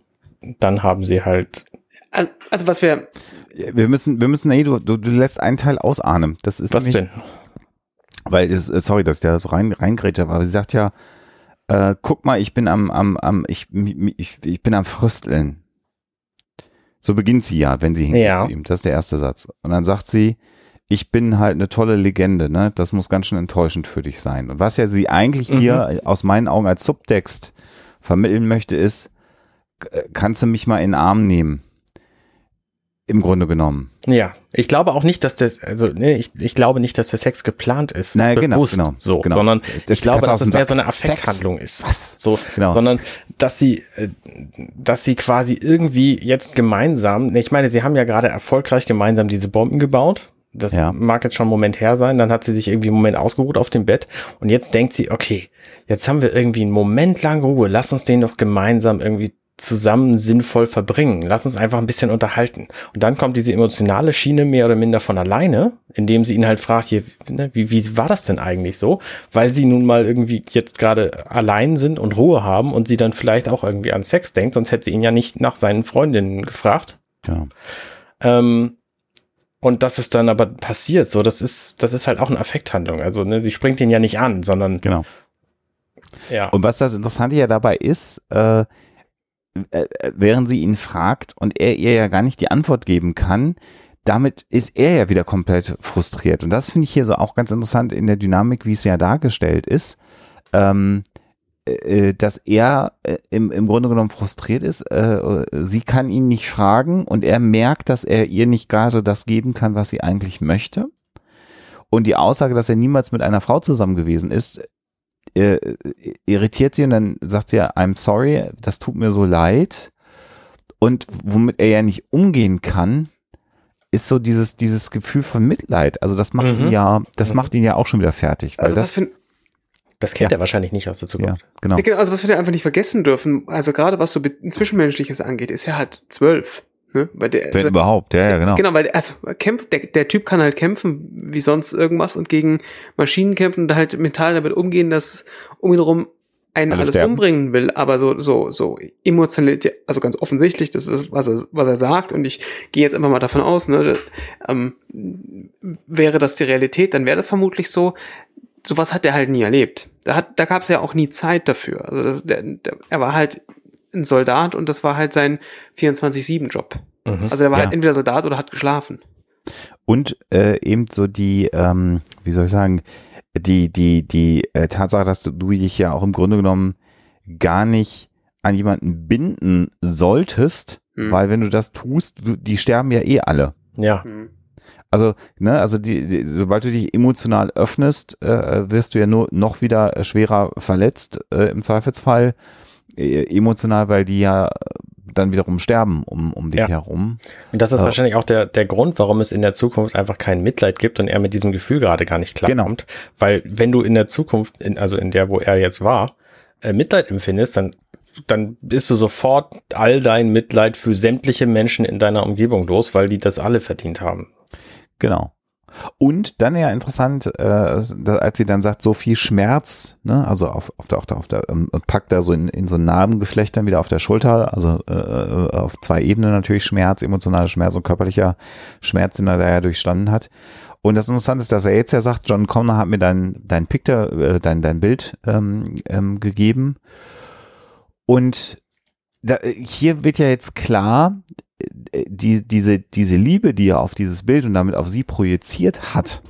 dann haben sie halt Al- Also was wir, Wir müssen, wir müssen, nee, du, du, du lässt einen Teil ausahnen. Das ist was nämlich, denn? Weil, es, äh, sorry, dass ich da rein, reingrätsche, aber sie sagt ja, äh, guck mal, ich bin am, am, am, ich, ich, ich bin am Frösteln. So beginnt sie ja, wenn sie hingeht Ja. zu ihm. Das ist der erste Satz. Und dann sagt sie, ich bin halt eine tolle Legende, ne? Das muss ganz schön enttäuschend für dich sein. Und was ja sie eigentlich Mhm. hier aus meinen Augen als Subtext vermitteln möchte, ist, äh, kannst du mich mal in den Arm nehmen? Im Grunde genommen. Ja, ich glaube auch nicht, dass das, also nee, ich, ich glaube nicht, dass der Sex geplant ist, Naja, genau, bewusst genau, so, genau. sondern Jetzt ich glaube, dass es dem mehr so eine. Affekthandlung ist. Was? So, Genau. sondern dass sie, äh, dass sie quasi irgendwie jetzt gemeinsam, ich meine, sie haben ja gerade erfolgreich gemeinsam diese Bomben gebaut. Das Ja. mag jetzt schon einen Moment her sein. Dann hat sie sich irgendwie einen Moment ausgeruht auf dem Bett und jetzt denkt sie, okay, jetzt haben wir irgendwie einen Moment lang Ruhe. Lass uns den doch gemeinsam irgendwie zusammen sinnvoll verbringen. Lass uns einfach ein bisschen unterhalten. Und dann kommt diese emotionale Schiene mehr oder minder von alleine, indem sie ihn halt fragt, hier, ne, wie, wie war das denn eigentlich so? Weil sie nun mal irgendwie jetzt gerade allein sind und Ruhe haben und sie dann vielleicht auch irgendwie an Sex denkt, sonst hätte sie ihn ja nicht nach seinen Freundinnen gefragt. Genau. Ähm, und das ist dann aber passiert, so, das ist, das ist halt auch eine Affekthandlung. Also, ne, sie springt ihn ja nicht an, sondern, Genau. ja. Und was das Interessante ja dabei ist, äh, während sie ihn fragt und er ihr ja gar nicht die Antwort geben kann, damit ist er ja wieder komplett frustriert. Und das finde ich hier so auch ganz interessant in der Dynamik, wie es ja dargestellt ist, ähm, äh, dass er äh, im, im Grunde genommen frustriert ist. Äh, sie kann ihn nicht fragen und er merkt, dass er ihr nicht gerade das geben kann, was sie eigentlich möchte. Und die Aussage, dass er niemals mit einer Frau zusammen gewesen ist, äh, irritiert sie und dann sagt sie ja, I'm sorry, das tut mir so leid. Und womit er ja nicht umgehen kann, ist so dieses, dieses Gefühl von Mitleid. Also das macht Mhm. ihn ja, das Mhm. macht ihn ja auch schon wieder fertig. Weil also was das, für, Das kennt Ja. er wahrscheinlich nicht aus der Zukunft. genau. Ja, genau, also was wir da einfach nicht vergessen dürfen, also gerade was so Zwischenmenschliches angeht, ist er halt zwölf. Ne? Weil der, Wenn überhaupt, ja, ja, genau. Genau, weil also kämpft, der, der Typ kann halt kämpfen wie sonst irgendwas und gegen Maschinen kämpfen und halt mental damit umgehen, dass um ihn herum einen Alle alles sterben. umbringen will, aber so so so emotional, also ganz offensichtlich, das ist was er was er sagt und ich gehe jetzt einfach mal davon aus, ne, das, ähm, wäre das die Realität, dann wäre das vermutlich so. Sowas hat er halt nie erlebt. Da hat da gab es ja auch nie Zeit dafür. Also das, der, der, er war halt ein Soldat und das war halt sein 24/7 Job. Mhm. Also er war Ja. halt entweder Soldat oder hat geschlafen. Und äh, eben so die, ähm, wie soll ich sagen, die, die, die äh, Tatsache, dass du, du dich ja auch im Grunde genommen gar nicht an jemanden binden solltest, Hm. weil wenn du das tust, du, die sterben ja eh alle. Ja. Hm. Also, ne, also die, die, sobald du dich emotional öffnest, äh, wirst du ja nur noch wieder schwerer verletzt, äh, im Zweifelsfall emotional, weil die ja äh, dann wiederum sterben um, um dich Ja. herum. Und das ist Oh. wahrscheinlich auch der, der Grund, warum es in der Zukunft einfach kein Mitleid gibt und er mit diesem Gefühl gerade gar nicht klarkommt. Weil wenn du in der Zukunft, in, also in der, wo er jetzt war, äh, Mitleid empfindest, dann, dann bist du sofort all dein Mitleid für sämtliche Menschen in deiner Umgebung los, weil die das alle verdient haben. Genau. Und dann ja interessant, äh, als sie dann sagt, so viel Schmerz, ne, also auf, auf der, auf der, auf der ähm, und packt da so in, in so Narbengeflecht dann wieder auf der Schulter, also äh, auf zwei Ebenen natürlich Schmerz, emotionaler Schmerz und körperlicher Schmerz, den er da ja durchstanden hat. Und das Interessante ist, dass er jetzt ja sagt, John Connor hat mir dein, dein Picture, äh, dein, dein Bild ähm, ähm, gegeben. Und da, hier wird ja jetzt klar, äh, die, diese, diese Liebe, die er auf dieses Bild und damit auf sie projiziert hat,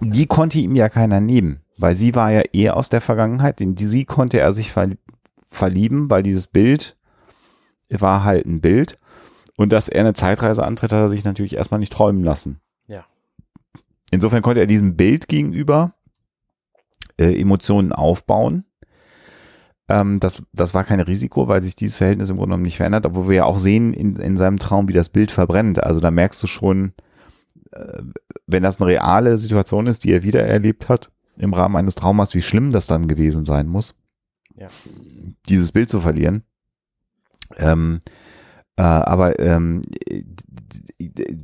die konnte ihm ja keiner nehmen, weil sie war ja eher aus der Vergangenheit, in die sie konnte er sich verlieben, weil dieses Bild war halt ein Bild. Und dass er eine Zeitreise antritt, hat er sich natürlich erstmal nicht träumen lassen. Ja. Insofern konnte er diesem Bild gegenüber äh, Emotionen aufbauen. Ähm, das, das war kein Risiko, weil sich dieses Verhältnis im Grunde genommen nicht verändert, obwohl wir ja auch sehen in, in seinem Traum, wie das Bild verbrennt. Also da merkst du schon, äh, wenn das eine reale Situation ist, die er wieder erlebt hat, im Rahmen eines Traumas, wie schlimm das dann gewesen sein muss, Ja. dieses Bild zu verlieren. Ähm, äh, aber ähm,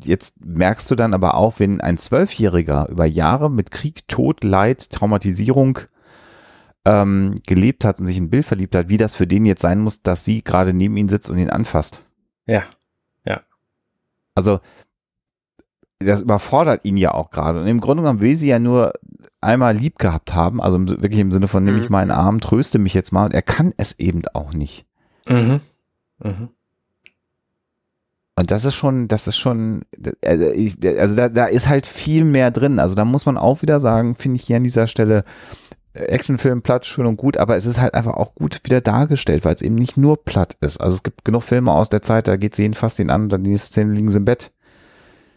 jetzt merkst du dann aber auch, wenn ein Zwölfjähriger über Jahre mit Krieg, Tod, Leid, Traumatisierung ähm, gelebt hat und sich in ein Bild verliebt hat, wie das für den jetzt sein muss, dass sie gerade neben ihm sitzt und ihn anfasst. Ja. Also das überfordert ihn ja auch gerade. Und im Grunde genommen will sie ja nur einmal lieb gehabt haben, also wirklich im Sinne von, nehme ich Mhm. meinen Arm, tröste mich jetzt mal. Und er kann es eben auch nicht. Mhm. Mhm. Und das ist schon, das ist schon, also, ich, also da, da ist halt viel mehr drin. Also da muss man auch wieder sagen, finde ich hier an dieser Stelle, Actionfilm platt, schön und gut, aber es ist halt einfach auch gut wieder dargestellt, weil es eben nicht nur platt ist. Also es gibt genug Filme aus der Zeit, da geht sie fast ihn an dann die nächste Szene liegen sie im Bett.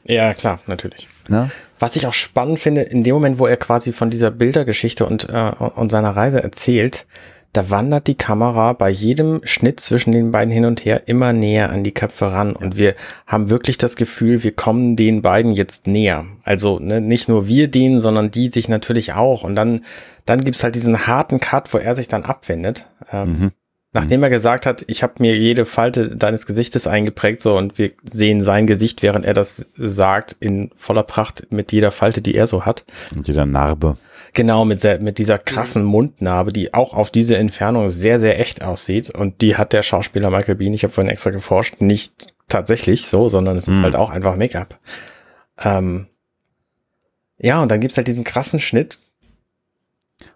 Ja, klar, natürlich. Ne? Was ich auch spannend finde, in dem Moment, wo er quasi von dieser Bildergeschichte und, äh, und seiner Reise erzählt, da wandert die Kamera bei jedem Schnitt zwischen den beiden hin und her immer näher an die Köpfe ran. Und wir haben wirklich das Gefühl, wir kommen den beiden jetzt näher. Also ne, nicht nur wir denen, sondern die sich natürlich auch. Und dann, dann gibt's halt diesen harten Cut, wo er sich dann abwendet. Ähm, Mhm. Nachdem er gesagt hat, ich habe mir jede Falte deines Gesichtes eingeprägt, so und wir sehen sein Gesicht, während er das sagt, in voller Pracht mit jeder Falte, die er so hat. Und jeder Narbe. Genau, mit, sehr, mit dieser krassen Mundnarbe, die auch auf diese Entfernung sehr, sehr echt aussieht. Und die hat der Schauspieler Michael Bean, ich habe vorhin extra geforscht, nicht tatsächlich so, sondern es ist Mhm. halt auch einfach Make-up. Ähm, ja, und dann gibt's halt diesen krassen Schnitt.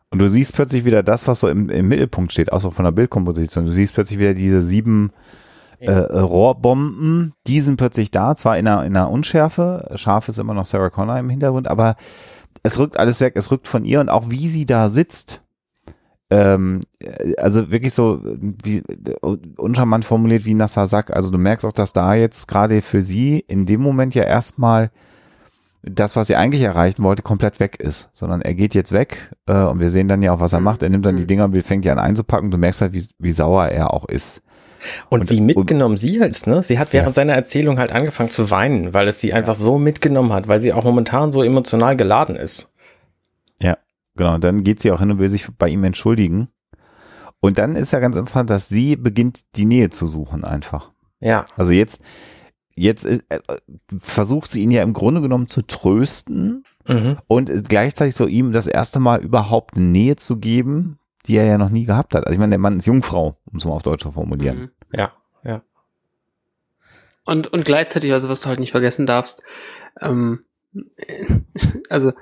Und du siehst plötzlich wieder das, was so im, im Mittelpunkt steht, auch so von der Bildkomposition. Du siehst plötzlich wieder diese sieben äh, äh, Rohrbomben, die sind plötzlich da, zwar in einer, in einer Unschärfe, scharf ist immer noch Sarah Connor im Hintergrund, aber es rückt alles weg, es rückt von ihr und auch wie sie da sitzt. Ähm, äh, also wirklich so wie uncharmant formuliert wie Nassar Sack. Also du merkst auch, dass da jetzt gerade für sie in dem Moment ja erstmal das, was sie eigentlich erreichen wollte, komplett weg ist, sondern er geht jetzt weg äh, und wir sehen dann ja auch, was er macht. Er nimmt dann die Dinger und fängt die an einzupacken. Du merkst halt, wie, wie sauer er auch ist. Und, Und- wie mitgenommen sie ist, ne? Sie hat während Ja. seiner Erzählung halt angefangen zu weinen, weil es sie einfach so mitgenommen hat, weil sie auch momentan so emotional geladen ist. Ja, genau. Und dann geht sie auch hin und will sich bei ihm entschuldigen. Und dann ist ja ganz interessant, dass sie beginnt, die Nähe zu suchen einfach. Ja. Also jetzt, jetzt ist, äh, versucht sie ihn ja im Grunde genommen zu trösten Mhm. und gleichzeitig so ihm das erste Mal überhaupt Nähe zu geben, die er ja noch nie gehabt hat. Also ich meine, der Mann ist Jungfrau, um es mal auf Deutsch zu formulieren. Mhm. Ja, ja. Und, und gleichzeitig, also was du halt nicht vergessen darfst, ähm, also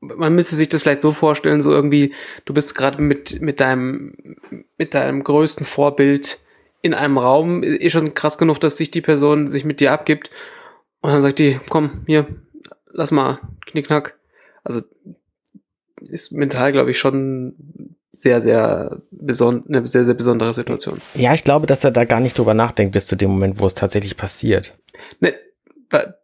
man müsste sich das vielleicht so vorstellen, so irgendwie, du bist gerade mit, mit deinem, mit deinem größten Vorbild in einem Raum, eh schon krass genug, dass sich die Person sich mit dir abgibt und dann sagt die, komm, hier, lass mal, knickknack. Also ist mental, glaube ich, schon sehr, sehr beson eine sehr, sehr besondere Situation. Ja, ich glaube, dass er da gar nicht drüber nachdenkt bis zu dem Moment, wo es tatsächlich passiert. Ne, wa-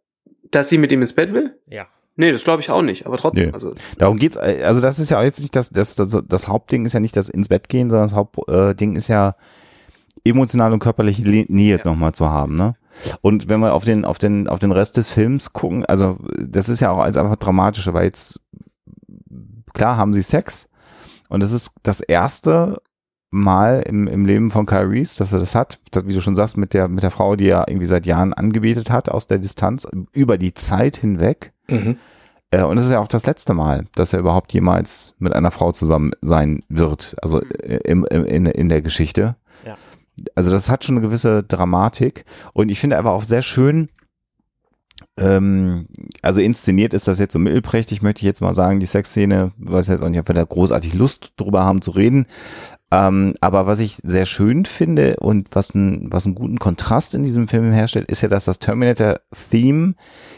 dass sie mit ihm ins Bett will? Ja. Nee, das glaube ich auch nicht, aber trotzdem. Nee. Also, Darum geht's, äh, also das ist ja auch jetzt nicht das, das, das, das Hauptding ist ja nicht das ins Bett gehen, sondern das Hauptding ist ja emotionale und körperliche Nähe Ja. nochmal zu haben, ne? Und wenn wir auf den, auf den, auf den Rest des Films gucken, also das ist ja auch alles einfach dramatisch, aber jetzt, klar haben sie Sex und das ist das erste Mal im, im Leben von Kyle Reese, dass er das hat, wie du schon sagst, mit der, mit der Frau, die er irgendwie seit Jahren angebetet hat, aus der Distanz, über die Zeit hinweg. Mhm. Äh, Und es ist ja auch das letzte Mal, dass er überhaupt jemals mit einer Frau zusammen sein wird, also äh, im, im, in, in der Geschichte. Ja. Also das hat schon eine gewisse Dramatik. Und ich finde aber auch sehr schön, ähm, also inszeniert ist das jetzt so mittelprächtig, möchte ich jetzt mal sagen, die Sexszene, weiß jetzt auch nicht, ob wir da großartig Lust drüber haben zu reden. Ähm, aber was ich sehr schön finde und was, ein, was einen guten Kontrast in diesem Film herstellt, ist ja, dass das Terminator-Theme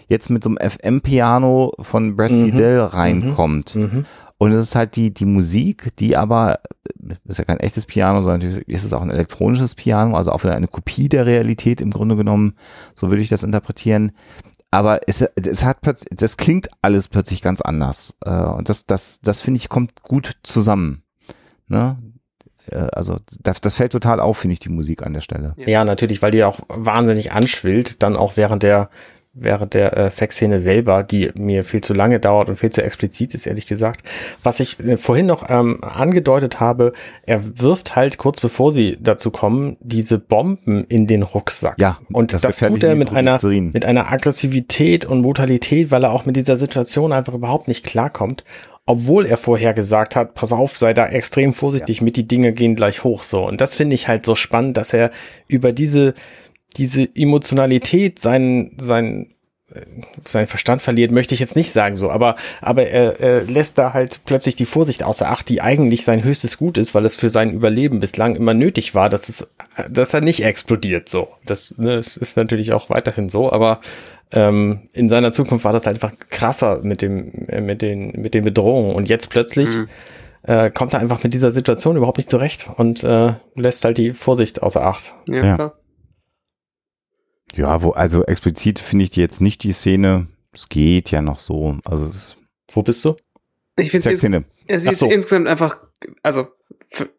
jetzt mit so einem FM-Piano von Brad Mhm. Fidel reinkommt. Mhm. Und es ist halt die, die Musik, die aber, ist ja kein echtes Piano, sondern natürlich ist es auch ein elektronisches Piano, also auch wieder eine Kopie der Realität im Grunde genommen. So würde ich das interpretieren. Aber es, es hat plötzlich, das klingt alles plötzlich ganz anders. Äh, Und das, das, das finde ich, kommt gut zusammen. Ne? Äh, Also, das, das fällt total auf, finde ich, die Musik an der Stelle. Ja, natürlich, weil die auch wahnsinnig anschwillt, dann auch während der während der äh, Sexszene selber, die mir viel zu lange dauert und viel zu explizit ist, ehrlich gesagt. Was ich äh, vorhin noch ähm, angedeutet habe, er wirft halt kurz bevor sie dazu kommen, diese Bomben in den Rucksack. Ja, und das das, tut er mit einer, mit einer Aggressivität und Brutalität, weil er auch mit dieser Situation einfach überhaupt nicht klarkommt. Obwohl er vorher gesagt hat, pass auf, sei da extrem vorsichtig mit, die Dinge gehen gleich hoch, so. Und das finde ich halt so spannend, dass er über diese, diese Emotionalität seinen, seinen, äh, seinen Verstand verliert, möchte ich jetzt nicht sagen so, aber, aber er, er lässt da halt plötzlich die Vorsicht außer Acht, die eigentlich sein höchstes Gut ist, weil es für sein Überleben bislang immer nötig war, dass es, dass er nicht explodiert so. Das, ne, das ist natürlich auch weiterhin so, aber ähm, in seiner Zukunft war das halt einfach krasser mit dem, äh, mit den, mit den Bedrohungen und jetzt plötzlich Mhm. äh, kommt er einfach mit dieser Situation überhaupt nicht zurecht und äh, lässt halt die Vorsicht außer Acht. Ja, Ja. klar. Ja, wo, also explizit finde ich die jetzt nicht die Szene. Es geht ja noch so. Also es ist Wo bist du? Ich finde es es ist so. insgesamt einfach, also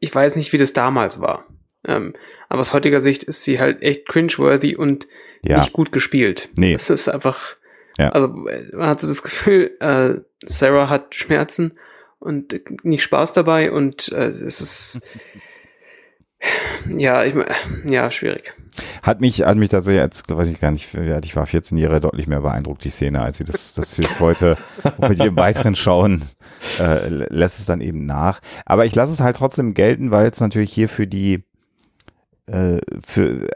ich weiß nicht, wie das damals war. Ähm, aber aus heutiger Sicht ist sie halt echt cringeworthy und Ja. nicht gut gespielt. Nee. Es ist einfach, Ja. also man hat so das Gefühl, äh, Sarah hat Schmerzen und nicht Spaß dabei und äh, es ist ja, ich mein, ja, schwierig. Hat mich, hat mich tatsächlich, als, weiß ich gar nicht, alt ich war 14 Jahre, deutlich mehr beeindruckt, die Szene, als sie das, sie es heute mit jedem weiteren Schauen, äh, lässt es dann eben nach. Aber ich lasse es halt trotzdem gelten, weil es natürlich hier für die, äh, für,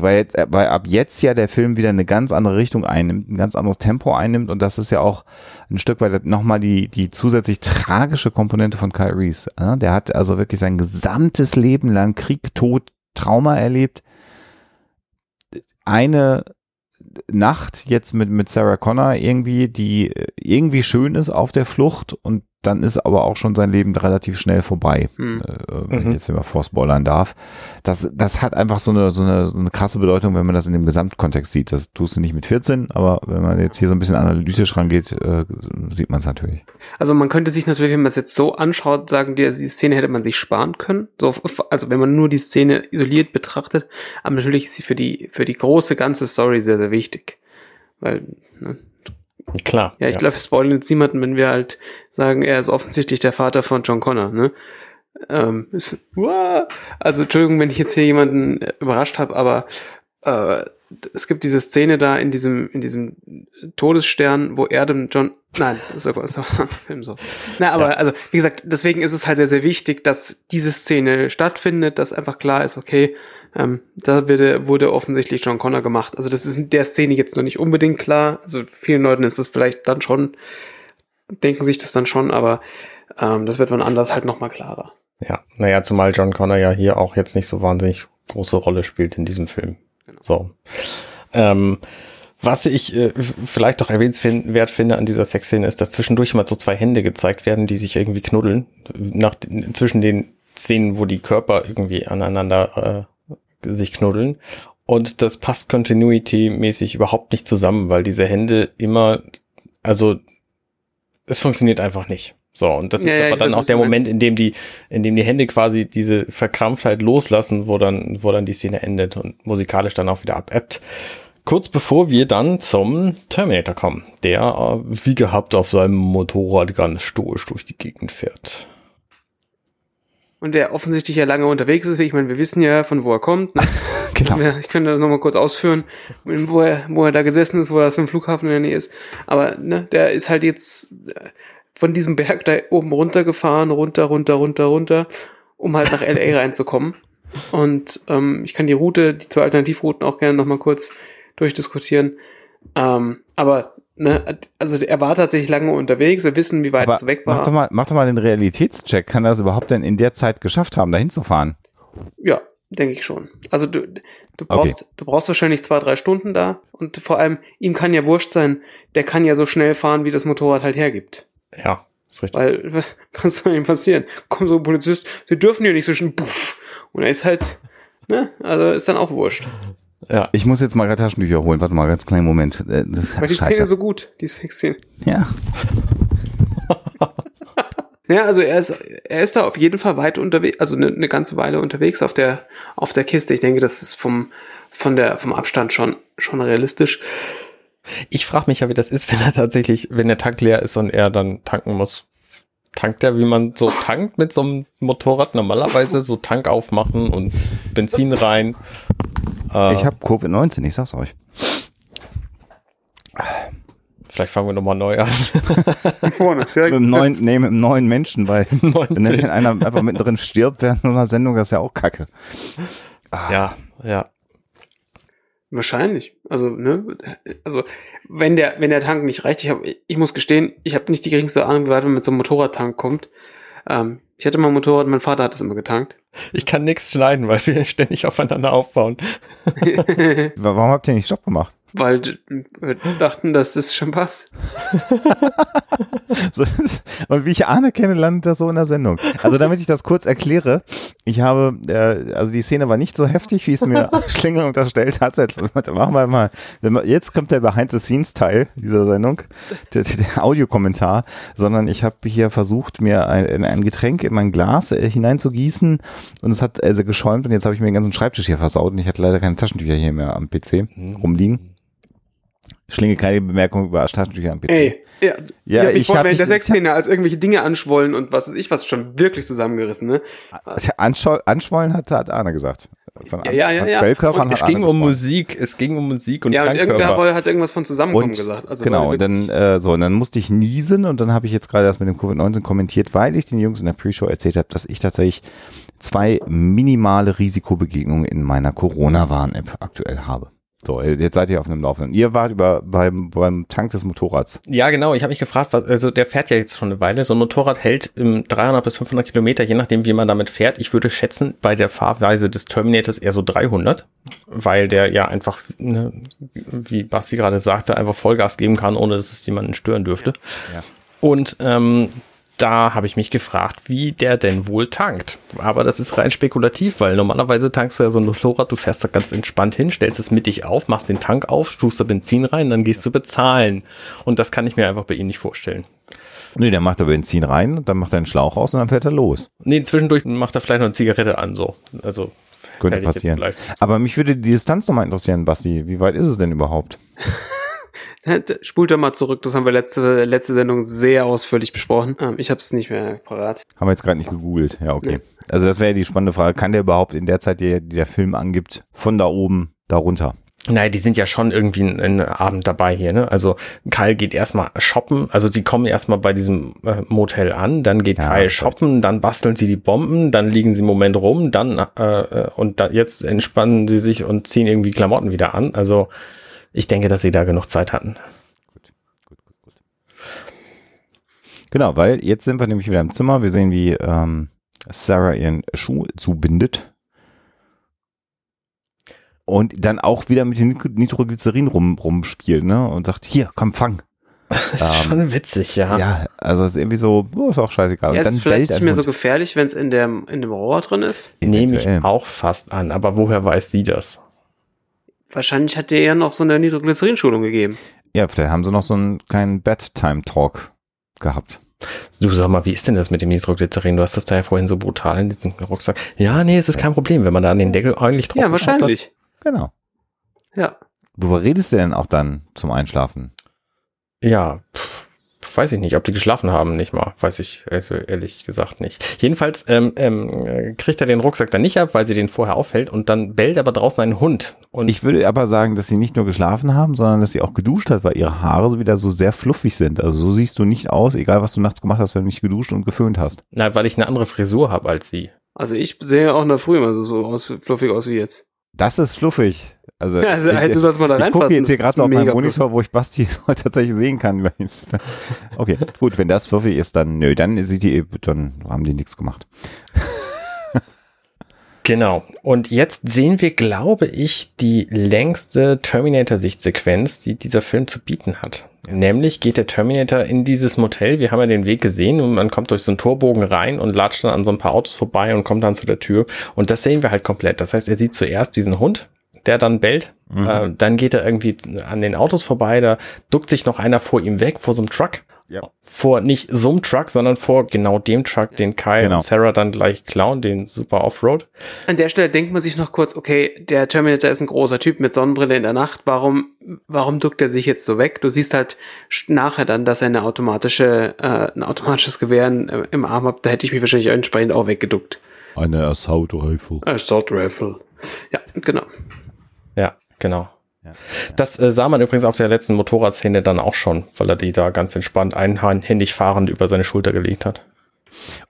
weil, jetzt, weil ab jetzt ja der Film wieder eine ganz andere Richtung einnimmt, ein ganz anderes Tempo einnimmt und das ist ja auch ein Stück weit nochmal die, die zusätzlich tragische Komponente von Kyle Reese. Ja, der hat also wirklich sein gesamtes Leben lang Krieg, Tod, Trauma erlebt. Eine Nacht jetzt mit, mit Sarah Connor irgendwie, die irgendwie schön ist auf der Flucht und dann ist aber auch schon sein Leben relativ schnell vorbei, Hm. äh, wenn Mhm. ich jetzt immer vorspoilern darf. Das, das hat einfach so eine, so, eine, so eine krasse Bedeutung, wenn man das in dem Gesamtkontext sieht. Das tust du nicht mit 14, aber wenn man jetzt hier so ein bisschen analytisch rangeht, äh, sieht man es natürlich. Also man könnte sich natürlich, wenn man es jetzt so anschaut, sagen, die, die Szene hätte man sich sparen können. So, also wenn man nur die Szene isoliert betrachtet, aber natürlich ist sie für die, für die große ganze Story sehr, sehr wichtig. Weil, ne, Klar. ja, ich glaube, wir spoilern jetzt niemanden, wenn wir halt sagen, er ist offensichtlich der Vater von John Connor, ne? Ähm, ist, also Entschuldigung, wenn ich jetzt hier jemanden äh, überrascht habe, aber äh, es gibt diese Szene da in diesem in diesem Todesstern, wo er dem John Nein, auch ein Film so. Na, aber also wie gesagt, deswegen ist es halt sehr sehr wichtig, dass diese Szene stattfindet, dass einfach klar ist, okay, ähm, da wurde, wurde offensichtlich John Connor gemacht. Also das ist in der Szene jetzt noch nicht unbedingt klar. Also vielen Leuten ist es vielleicht dann schon, denken sich das dann schon, aber ähm, das wird wann anders halt nochmal klarer. Ja, naja, zumal John Connor ja hier auch jetzt nicht so wahnsinnig große Rolle spielt in diesem Film. Genau. So. Ähm, was ich äh, vielleicht doch erwähnenswert finde an dieser Sexszene ist, dass zwischendurch mal so zwei Hände gezeigt werden, die sich irgendwie knuddeln. Nach, zwischen den Szenen, wo die Körper irgendwie aneinander äh, sich knuddeln. Und das passt continuity-mäßig überhaupt nicht zusammen, weil diese Hände immer, also es funktioniert einfach nicht. So, und das ist ja, aber dann weiß, auch der. Moment, in dem die, in dem die Hände quasi diese Verkrampftheit loslassen, wo dann, wo dann die Szene endet und musikalisch dann auch wieder abebbt. Kurz bevor wir dann zum Terminator kommen, der äh, wie gehabt auf seinem Motorrad ganz stoisch durch die Gegend fährt. Und der offensichtlich ja lange unterwegs ist. Ich meine, wir wissen ja, von wo er kommt. Ne? Genau. Ich könnte das nochmal kurz ausführen, wo er, wo er da gesessen ist, wo er zum Flughafen in der Nähe ist. Aber ne, der ist halt jetzt von diesem Berg da oben runtergefahren, runter, runter, runter, runter, um halt nach LA reinzukommen. Und ähm, ich kann die Route, die zwei Alternativrouten auch gerne nochmal kurz durchdiskutieren. Ähm, aber, ne, also er war tatsächlich lange unterwegs, wir wissen, wie weit Aber es weg mach doch, war. mal, mach doch mal den Realitätscheck. Kann er es überhaupt denn in der Zeit geschafft haben, dahin zu fahren? Ja, denke ich schon. Also du, du brauchst, du brauchst wahrscheinlich zwei, drei Stunden da und vor allem, ihm kann ja wurscht sein, der kann ja so schnell fahren, wie das Motorrad halt hergibt. Ja, ist richtig. Weil, was soll ihm passieren? Kommt so ein Polizist, sie dürfen hier nicht so schön, puff. Und er ist halt, ne, also ist dann auch wurscht. Ja. Ich muss jetzt mal gerade Taschentücher holen. Warte mal, ganz kleinen Moment. Äh, Das ist Weil die Szene scheiße. so gut, die Sexszene. ja. Ja, also er ist, er ist da auf jeden Fall weit unterwegs, also eine, eine ganze Weile unterwegs auf der, auf der Kiste. Ich denke, das ist vom, von der, vom Abstand schon, schon realistisch. Ich frage mich ja, wie das ist, wenn er tatsächlich, wenn der Tank leer ist und er dann tanken muss. Tankt er, wie man so tankt mit so einem Motorrad? Normalerweise so Tank aufmachen und Benzin rein. Äh, Ich habe Covid-19, ich sag's euch. vielleicht fangen wir nochmal neu an. Vorne, Mit einem neuen, nee, mit einem neuen Menschen, weil Neuen wenn Film. einer einfach mittendrin stirbt während so einer Sendung, das ist ja auch kacke. ja, ja. Wahrscheinlich. Also, ne, also, wenn der, wenn der Tank nicht reicht, ich, hab, ich muss gestehen, ich habe nicht die geringste Ahnung, wie weit man mit so einem Motorradtank kommt. Ähm, ich hatte mal ein Motorrad, mein Vater hat es immer getankt. Ich kann nichts schneiden, weil wir ständig aufeinander aufbauen. Warum habt ihr nicht Stopp gemacht? Weil wir dachten, dass das schon passt. So, Und wie ich Arne kenne, landet das so in der Sendung. Also damit ich das kurz erkläre, ich habe, äh, also die Szene war nicht so heftig, wie es mir Schlingel unterstellt hat. Jetzt machen wir mal, jetzt kommt der Behind-the-Scenes-Teil dieser Sendung, der, der Audiokommentar, sondern ich habe hier versucht, mir ein, ein Getränk in mein Glas äh, hineinzugießen und es hat also geschäumt und jetzt habe ich mir den ganzen Schreibtisch hier versaut und ich hatte leider keine Taschentücher hier mehr am PC rumliegen. Schlinge keine Bemerkung über Taschentücher am PC. Ey, ja, Ja, ich hab mich ich vor hab während der Sexszene als irgendwelche Dinge anschwollen und was ist ich, was schon wirklich zusammengerissen, ne? Anschwollen hat, hat Arne gesagt. Von Ja, ja, ja, ja. Und Es ging um gesprochen. Musik, es ging um Musik und Ja, und irgendwer hat irgendwas von Zusammenkommen Und, gesagt. Also genau, und dann, äh, so, und dann musste ich niesen und dann habe ich jetzt gerade das mit dem Covid-19 kommentiert, weil ich den Jungs in der Pre-Show erzählt habe, dass ich tatsächlich zwei minimale Risikobegegnungen in meiner Corona-Warn-App aktuell habe. So, jetzt seid ihr auf einem Laufenden. Ihr wart über beim, beim Tank des Motorrads. Ja, genau. Ich habe mich gefragt, was, also der fährt ja jetzt schon eine Weile. So ein Motorrad hält im 300 bis 500 Kilometer, je nachdem, wie man damit fährt. Ich würde schätzen, bei der Fahrweise des Terminators eher so 300, weil der ja einfach, ne, wie Basti gerade sagte, einfach Vollgas geben kann, ohne dass es jemanden stören dürfte. Ja. Und ähm, da habe ich mich gefragt, wie der denn wohl tankt. Aber das ist rein spekulativ, weil normalerweise tankst du ja so ein Motorrad, du fährst da ganz entspannt hin, stellst es mittig auf, machst den Tank auf, tust da Benzin rein, dann gehst du bezahlen. Und das kann ich mir einfach bei ihm nicht vorstellen. Nee, der macht da Benzin rein, dann macht er einen Schlauch aus und dann fährt er los. Nee, zwischendurch macht er vielleicht noch eine Zigarette an, so. Also, Könnte passieren. Aber mich würde die Distanz nochmal interessieren, Basti. Wie weit ist es denn überhaupt? Spult da mal zurück, das haben wir letzte, letzte Sendung sehr ausführlich besprochen. Ähm, ich habe es nicht mehr parat. Haben wir jetzt gerade nicht gegoogelt. Ja, okay. Also das wäre ja die spannende Frage. Kann der überhaupt in der Zeit, die, die der Film angibt, von da oben da runter? Nein, die sind ja schon irgendwie einen, Abend dabei hier, ne? Also Kyle geht erstmal shoppen, also sie kommen erstmal bei diesem äh, Motel an, dann geht Ja, Kyle shoppen, dann basteln sie die Bomben, dann liegen sie einen Moment rum, dann äh, äh, und da, jetzt entspannen sie sich und ziehen irgendwie Klamotten wieder an. Also ich denke, dass sie da genug Zeit hatten. Genau, weil jetzt sind wir nämlich wieder im Zimmer. Wir sehen, wie ähm, Sarah ihren Schuh zubindet. Und dann auch wieder mit dem Nitroglycerin rum, rumspielt, ne? Und sagt, hier, komm, fang. Das ist Ähm, schon witzig, ja. Ja, also es ist irgendwie so, oh, ist auch scheißegal. Ja, Und es ist vielleicht nicht mehr so Hund. gefährlich, wenn es in, der, in dem Rohr drin ist. Nehme ich auch fast an, aber woher weiß sie das? Wahrscheinlich hat der ja noch so eine Nitroglycerin-Schulung gegeben. Ja, vielleicht haben sie noch so einen kleinen Bedtime-Talk gehabt. Du sag mal, wie ist denn das mit dem Nitroglycerin? Du hast das da ja vorhin so brutal in diesem Rucksack. Ja, nee, es ist kein Problem, wenn man da an den Deckel ordentlich drauf Ja, wahrscheinlich. Genau. Ja. Worüber redest du denn auch dann zum Einschlafen? Ja, pff, weiß ich nicht, ob die geschlafen haben, nicht mal. Weiß ich also ehrlich gesagt nicht. Jedenfalls ähm, ähm, äh, kriegt er den Rucksack dann nicht ab, weil sie den vorher aufhält und dann bellt aber draußen ein Hund. Und Ich würde aber sagen, dass sie nicht nur geschlafen haben, sondern dass sie auch geduscht hat, weil ihre Haare so wieder so sehr fluffig sind. Also so siehst du nicht aus, egal was du nachts gemacht hast, wenn du nicht geduscht und geföhnt hast. na, weil ich eine andere Frisur habe als sie. Also ich sehe auch in der Früh immer so, so aus, fluffig aus wie jetzt. Das ist fluffig. Also, Also, ich, du sollst mal da ich gucke jetzt hier gerade so auf meinem Monitor, wo ich Basti tatsächlich sehen kann. Okay, gut, wenn das fluffig ist, dann nö, dann sieht die, dann haben die nichts gemacht. Genau. Und jetzt sehen wir, glaube ich, die längste Terminator-Sichtsequenz, die dieser Film zu bieten hat. Nämlich geht der Terminator in dieses Motel. Wir haben ja den Weg gesehen und man kommt durch so einen Torbogen rein und latscht dann an so ein paar Autos vorbei und kommt dann zu der Tür. Und das sehen wir halt komplett. Das heißt, er sieht zuerst diesen Hund, der dann bellt. Mhm. Äh, dann geht er irgendwie an den Autos vorbei. Da duckt sich noch einer vor ihm weg, vor so einem Truck. Ja. Vor nicht so einem Truck, sondern vor genau dem Truck, den Kyle Genau. und Sarah dann gleich klauen, den Super Offroad. An der Stelle denkt man sich noch kurz, okay, der Terminator ist ein großer Typ mit Sonnenbrille in der Nacht. Warum, warum duckt er sich jetzt so weg? Du siehst halt nachher dann, dass er eine automatische, äh, ein automatisches Gewehr äh, im Arm hat. Da hätte ich mich wahrscheinlich entsprechend auch weggeduckt. Eine Assault Rifle. Assault Rifle. Ja, genau. Ja, genau. Ja. Das äh, sah man übrigens auf der letzten Motorradszene dann auch schon, weil er die da ganz entspannt einhändig fahrend über seine Schulter gelegt hat.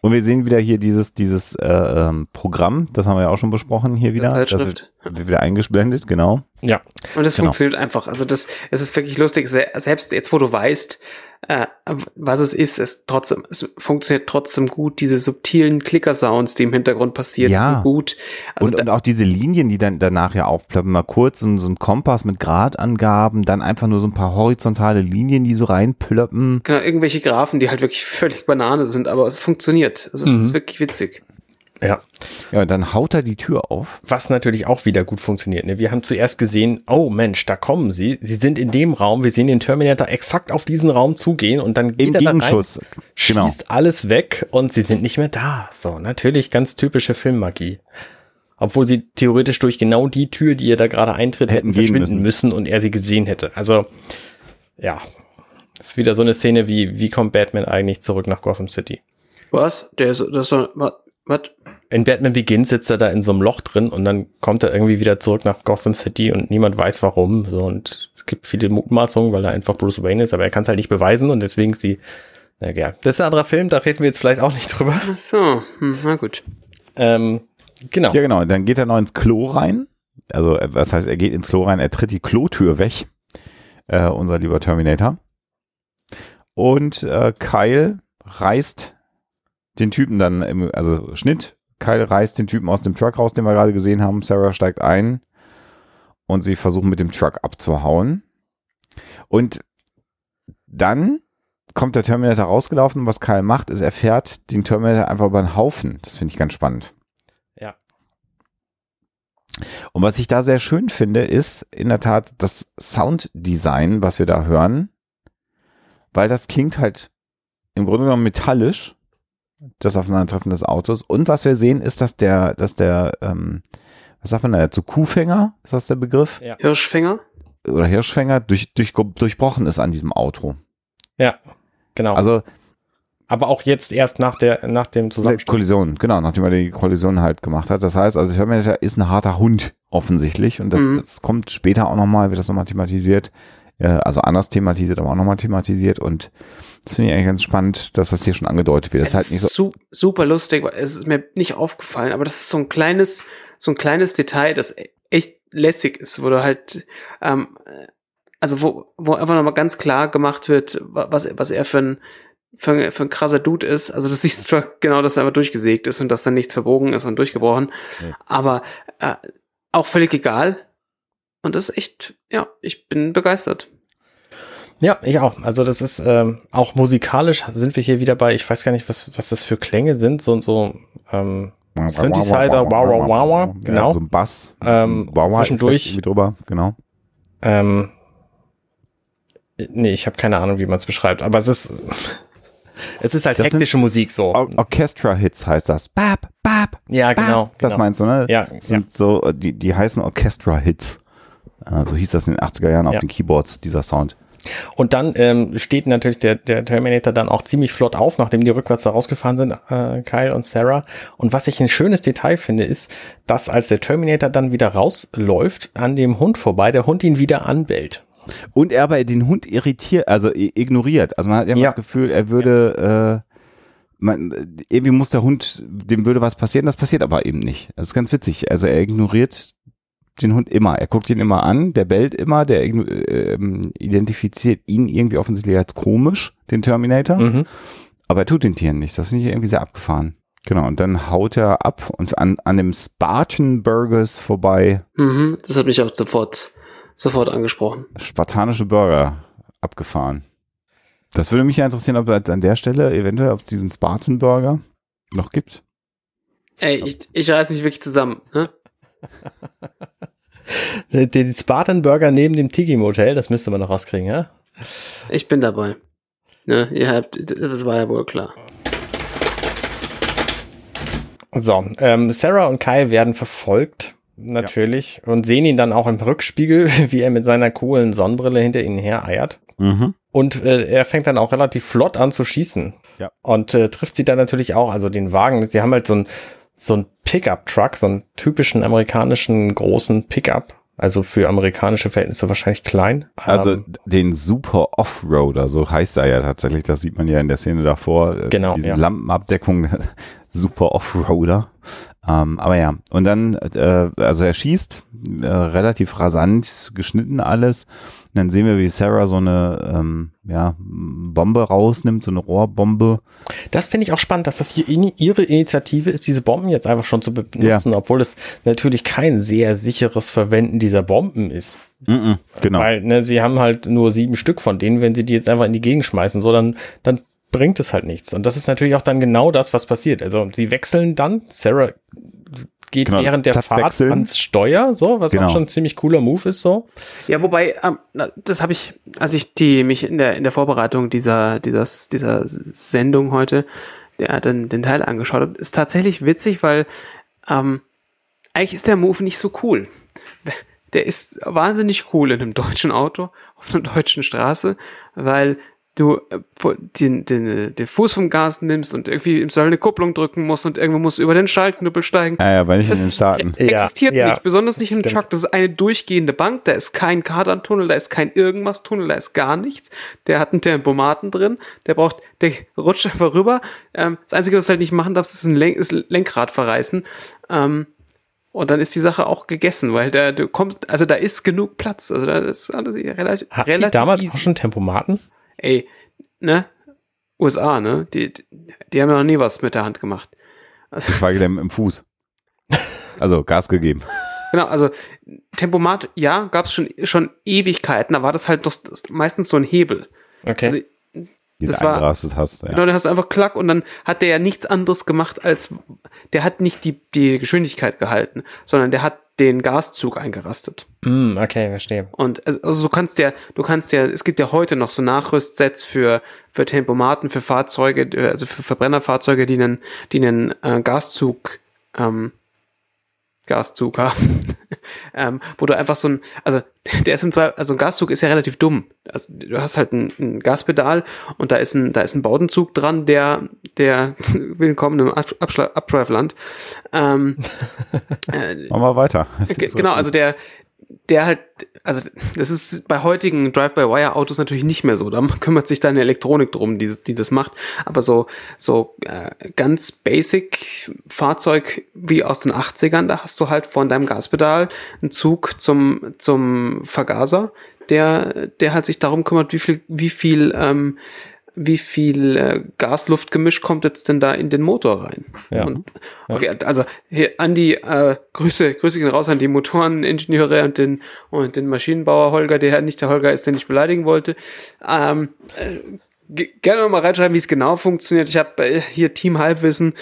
Und wir sehen wieder hier dieses, dieses äh, ähm, Programm, das haben wir ja auch schon besprochen hier wieder. Das Zeitschrift. wird, wird wieder eingeblendet, genau. Ja, Und das Genau. funktioniert einfach. Also das, es ist wirklich lustig. Se- Selbst jetzt, wo du weißt, äh, was es ist, es trotzdem, es funktioniert trotzdem gut. Diese subtilen Clicker-Sounds, die im Hintergrund passieren, Ja. sind gut. Also und, da, und auch diese Linien, die dann danach ja aufploppen, mal kurz so, ein- so ein Kompass mit Gradangaben, dann einfach nur so ein paar horizontale Linien, die so reinplöppen. genau, irgendwelche Graphen, die halt wirklich völlig Banane sind, aber es funktioniert. Also es Mhm. ist wirklich witzig. Ja. Ja, und dann haut er die Tür auf. Was natürlich auch wieder gut funktioniert. Ne? Wir haben zuerst gesehen, oh Mensch, da kommen sie. Sie sind in dem Raum. Wir sehen den Terminator exakt auf diesen Raum zugehen und dann geht Im er da rein, Gegenschuss. Genau. schießt alles weg und sie sind nicht mehr da. So, natürlich ganz typische Filmmagie. Obwohl sie theoretisch durch genau die Tür, die er da gerade eintritt, Hätten hätten gehen verschwinden müssen. und er sie gesehen hätte. Also, ja. Das ist wieder so eine Szene wie, wie kommt Batman eigentlich zurück nach Gotham City? Was? Der ist, das ist so, was? was? In Batman Begins sitzt er da in so einem Loch drin und dann kommt er irgendwie wieder zurück nach Gotham City und niemand weiß warum. So, und es gibt viele Mutmaßungen, weil er einfach Bruce Wayne ist, aber er kann es halt nicht beweisen und deswegen ist sie, na ja, das ist ein anderer Film, da reden wir jetzt vielleicht auch nicht drüber. Ach so, hm, na gut. Ähm, genau. Ja, genau. Dann geht er noch ins Klo rein. Also, was heißt, er geht ins Klo rein, er tritt die Klotür weg. Äh, unser lieber Terminator. Und äh, Kyle reißt den Typen dann, im, also Schnitt. Kyle reißt den Typen aus dem Truck raus, den wir gerade gesehen haben. Sarah steigt ein und sie versuchen mit dem Truck abzuhauen. Und dann kommt der Terminator rausgelaufen und was Kyle macht, ist, er fährt den Terminator einfach über den Haufen. Das finde ich ganz spannend. Ja. Und was ich da sehr schön finde, ist in der Tat das Sounddesign, was wir da hören, weil das klingt halt im Grunde genommen metallisch, das Aufeinandertreffen des Autos. Und was wir sehen, ist, dass der, dass der, ähm, was sagt man da, zu Kuhfänger, ist das der Begriff? Ja. Hirschfänger? Oder Hirschfänger durch, durch, durchbrochen ist an diesem Auto. Ja, genau. Also aber auch jetzt erst nach der, nach dem Zusammenstoß. Kollision, genau, nachdem er die Kollision halt gemacht hat. Das heißt, also Terminator ist ein harter Hund offensichtlich und das, Mhm. das kommt später auch nochmal, wird das nochmal thematisiert. Äh, Also anders thematisiert, aber auch nochmal thematisiert und das finde ich eigentlich ganz spannend, dass das hier schon angedeutet wird. Das Es ist halt nicht so. su super lustig, weil es ist mir nicht aufgefallen, aber das ist so ein kleines, so ein kleines Detail, das echt lässig ist, wo du halt, ähm, also wo, wo einfach nochmal ganz klar gemacht wird, wa- was, was er für ein, für ein, für ein krasser Dude ist. Also du siehst zwar genau, dass er einfach durchgesägt ist und dass dann nichts verbogen ist und durchgebrochen, Nee. aber äh, auch völlig egal. Und das ist echt, ja, ich bin begeistert. Ja, ich auch. Also das ist ähm, auch musikalisch sind wir hier wieder bei, ich weiß gar nicht, was, was das für Klänge sind, so so ähm, Synthesizer, wow, wow, wow, wow, genau. Ja, so ein Bass. Ähm, zwischendurch- drüber, genau. ähm, nee, ich habe keine Ahnung, wie man es beschreibt, aber es ist es ist halt Das hektische Musik so. Or Orchestra-Hits heißt das. Bap, bap, Ja, genau. Das genau. meinst du, ne? Ja, sind so, äh, die, die heißen Orchestra-Hits. Äh, So hieß das in den 80er Jahren auf Ja. den Keyboards, dieser Sound. Und dann ähm, steht natürlich der, der Terminator dann auch ziemlich flott auf, nachdem die rückwärts da rausgefahren sind, äh, Kyle und Sarah. Und was ich ein schönes Detail finde, ist, dass als der Terminator dann wieder rausläuft, an dem Hund vorbei, der Hund ihn wieder anbellt. Und er aber den Hund irritiert, also ignoriert. Also man hat immer Ja. das Gefühl, er würde, äh, man, irgendwie muss der Hund, dem würde was passieren, das passiert aber eben nicht. Das ist ganz witzig. Also er ignoriert den Hund immer. Er guckt ihn immer an, der bellt immer, der äh, identifiziert ihn irgendwie offensichtlich als komisch, den Terminator. Mhm. Aber er tut den Tieren nichts. Das finde ich irgendwie sehr abgefahren. Genau, und dann haut er ab und an, an dem Spartan Burgers vorbei. Mhm, das hat mich auch sofort, sofort angesprochen. Spartanische Burger abgefahren. Das würde mich ja interessieren, ob es an der Stelle eventuell auf diesen Spartan Burger noch gibt. Ey, ich, ich reiß mich wirklich zusammen. Ne? Den Spartan Burger neben dem Tiki Motel, das müsste man noch rauskriegen, ja? Ich bin dabei. Ne, ihr habt, das war ja wohl klar. So, ähm, Sarah und Kyle werden verfolgt, natürlich, ja. und sehen ihn dann auch im Rückspiegel, wie er mit seiner coolen Sonnenbrille hinter ihnen her eiert. Mhm. Und äh, er fängt dann auch relativ flott an zu schießen. Ja. Und äh, trifft sie dann natürlich auch, also den Wagen, sie haben halt so ein, so ein Pickup-Truck, so einen typischen amerikanischen großen Pickup. Also für amerikanische Verhältnisse wahrscheinlich klein. Also Ähm, den Super Offroader, so heißt er ja tatsächlich. Das sieht man ja in der Szene davor. äh, Genau, Diesen ja. Lampenabdeckung, Super Offroader. Ähm, aber ja, und dann, äh, also er schießt äh, relativ rasant, geschnitten alles. Und dann sehen wir, wie Sarah so eine ähm, ja, Bombe rausnimmt, so eine Rohrbombe. Das finde ich auch spannend, dass das hier in, ihre Initiative ist, diese Bomben jetzt einfach schon zu benutzen, obwohl es natürlich kein sehr sicheres Verwenden dieser Bomben ist. Mhm, genau. Weil ne, sie haben halt nur sieben Stück von denen, wenn sie die jetzt einfach in die Gegend schmeißen, so dann, dann bringt es halt nichts. Und das ist natürlich auch dann genau das, was passiert. Also sie wechseln dann, Sarah geht Genau, während der Fahrt wechseln. ans Steuer, so, was Genau. auch schon ein ziemlich cooler Move ist, so. Ja, wobei, ähm, das habe ich, als ich die mich in der in der Vorbereitung dieser dieses, dieser Sendung heute, der den, den Teil angeschaut habe, ist tatsächlich witzig, weil ähm, eigentlich ist der Move nicht so cool. Der ist wahnsinnig cool in einem deutschen Auto auf einer deutschen Straße, weil du äh, den, den, den Fuß vom Gas nimmst und irgendwie im Soll eine Kupplung drücken musst und irgendwo musst du über den Schaltknüppel steigen. Ja, ja, aber nicht in Das den Staaten. Ja, existiert ja, nicht, besonders nicht im stimmt. Truck. Das ist eine durchgehende Bank, da ist kein Kardantunnel, da ist kein irgendwas-Tunnel, da ist gar nichts. Der hat einen Tempomaten drin, der braucht, der rutscht einfach rüber. Ähm, das Einzige, was du halt nicht machen darfst, ist ein Lenk ist Lenkrad verreißen. Ähm, und dann ist die Sache auch gegessen, weil da du kommst, also da ist genug Platz. Also da ist alles relativ, Hatten die relativ damals easy. auch schon Tempomaten? Ey, ne? USA, ne? Die, die haben ja noch nie was mit der Hand gemacht. Geschweige denn im Fuß. Also Gas gegeben. Genau, also Tempomat, ja, gab es schon, schon Ewigkeiten, da war das halt doch das- meistens so ein Hebel. Okay. Also, Das du war- hast. Ja. Genau, da hast du einfach Klack und dann hat der ja nichts anderes gemacht als, der hat nicht die, die Geschwindigkeit gehalten, sondern der hat den Gaszug eingerastet. Hm, okay, verstehe. Und also, also du kannst ja, du kannst ja, es gibt ja heute noch so Nachrüstsets für, für Tempomaten, für Fahrzeuge, also für Verbrennerfahrzeuge, die einen, die einen äh, Gaszug, ähm, Gaszug haben. ähm, wo du einfach so ein, also der ist im Zweifel, also ein Gaszug ist ja relativ dumm. Also du hast halt ein, ein Gaspedal und da ist ein, da ist ein Baudenzug dran, der, der willkommen im Ab- Abschla- Abschweifland. Ähm, äh, Machen wir weiter. Ge- Genau, also der, der halt, also das ist bei heutigen Drive-by-Wire-Autos natürlich nicht mehr so. Da kümmert sich dann Elektronik drum, die, die das macht. Aber so, so äh, ganz basic Fahrzeug wie aus den 80ern, da hast du halt von deinem Gaspedal einen Zug zum, zum Vergaser, der, der halt sich darum kümmert, wie viel, wie viel, ähm, wie viel äh, Gas-Luft-Gemisch kommt jetzt denn da in den Motor rein? Ja. Und, okay, also hier an die äh, Grüße, Grüße gehen raus an die Motoreningenieure und den und den Maschinenbauer Holger, der nicht der Holger ist, den ich beleidigen wollte. Ähm, äh, ge- gerne noch mal reinschreiben, wie es genau funktioniert. Ich habe äh, hier Team Halbwissen.